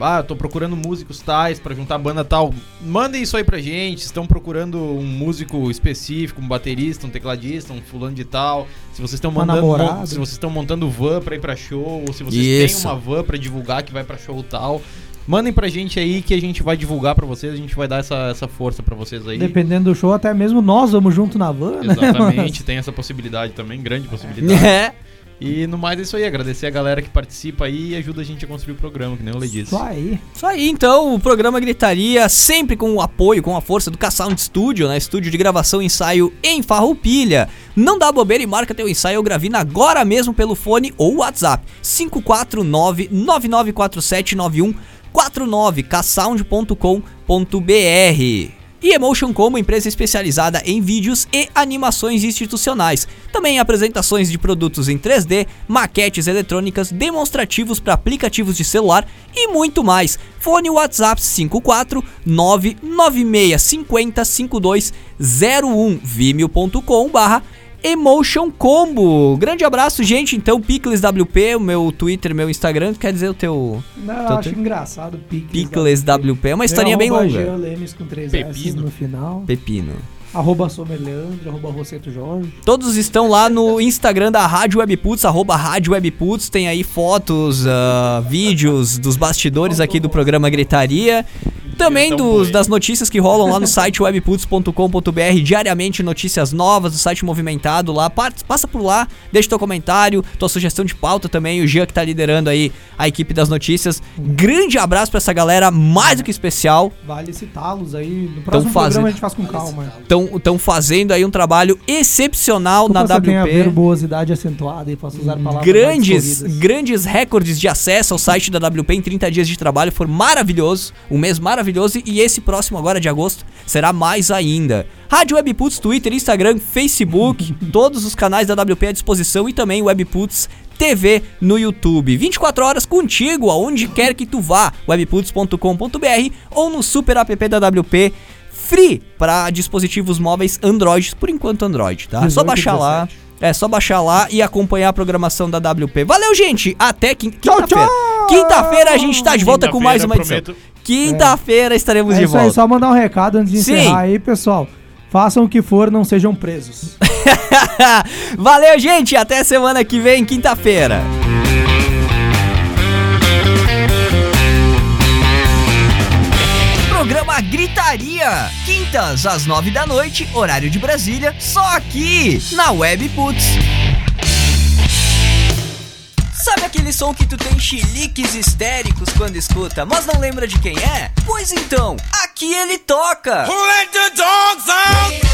Ah, eu tô procurando músicos tais pra juntar banda tal. Mandem isso aí pra gente. Estão procurando um músico específico, um baterista, um tecladista, um fulano de tal. Se vocês estão Uma mandando, namorada. se vocês estão montando van pra ir pra show, ou se vocês Isso. têm uma van pra divulgar que vai pra show tal, Mandem pra gente aí que a gente vai divulgar pra vocês, a gente vai dar essa, essa força pra vocês aí. Dependendo do show, até mesmo nós vamos junto na van, né, Exatamente, né, tem essa possibilidade também, grande possibilidade. É. E no mais é isso aí, agradecer a galera que participa aí e ajuda a gente a construir o programa, que nem eu lhe disse. Isso aí. Isso aí, então, o programa Gritaria sempre com o apoio, com a força do K-Sound Studio, né? Estúdio de gravação e ensaio em Farroupilha. Não dá bobeira e marca teu ensaio ou gravina agora mesmo pelo fone ou WhatsApp 549 994791 49ksound.com.br. E Emotion como empresa especializada em vídeos e animações institucionais, também apresentações de produtos em 3D, maquetes eletrônicas, demonstrativos para aplicativos de celular e muito mais. Fone WhatsApp 54 996 50 5201 vimeo.com/barra Emotion Combo. Grande abraço, gente. Então, Picles WP, o meu Twitter, meu Instagram, quer dizer o teu Não, eu Então acho engraçado. Picles. Picles WP. É uma historinha bem longa. Com três Pepino. no final. Pepino. Arroba Somerleandro, arroba Roseto Jorge. Todos estão lá no Instagram da Rádio Webputs, arroba Rádio Webputs. Tem aí fotos, ah, vídeos dos bastidores aqui do programa Gritaria. Também dos, das notícias que rolam lá no site webputs.com.br, diariamente notícias novas do site movimentado lá. Pa- Passa por lá, deixa teu comentário, tua sugestão de pauta também. O Jean que tá liderando aí a equipe das notícias. Grande abraço pra essa galera, mais do que especial. Vale citá-los aí. No próximo fazendo- programa a gente faz com calma. Estão fazendo aí um trabalho excepcional Desculpa na eu tenho a WP. verbosidade acentuada e posso usar palavras grandes, grandes recordes de acesso ao site da WP em 30 dias de trabalho. Foi maravilhoso, um mês maravilhoso e esse próximo agora de agosto será mais ainda. Rádio Webputs, Twitter, Instagram, Facebook, todos os canais da WP à disposição e também Webputs TV no YouTube. 24 horas contigo, aonde quer que tu vá. webputs.com.br ou no super app da WP. Free para dispositivos móveis Android, por enquanto Android, tá? Só 18 e baixar lá. 17. É só baixar lá e acompanhar a programação da WP. Valeu, gente! Até quinta-feira. Quinta-feira a gente tá de volta com mais uma edição. Prometo. Quinta-feira estaremos É de isso aí, volta. só mandar um recado antes de Sim. encerrar aí, pessoal. Façam o que for, não sejam presos. Valeu, gente! Até semana que vem, quinta-feira. Programa Gritaria. Quintas às nove da noite, horário de Brasília, só aqui na Web Putz. Sabe aquele som que tu tem chiliques histéricos quando escuta, mas não lembra de quem é? Pois então, aqui ele toca. Let the dogs out?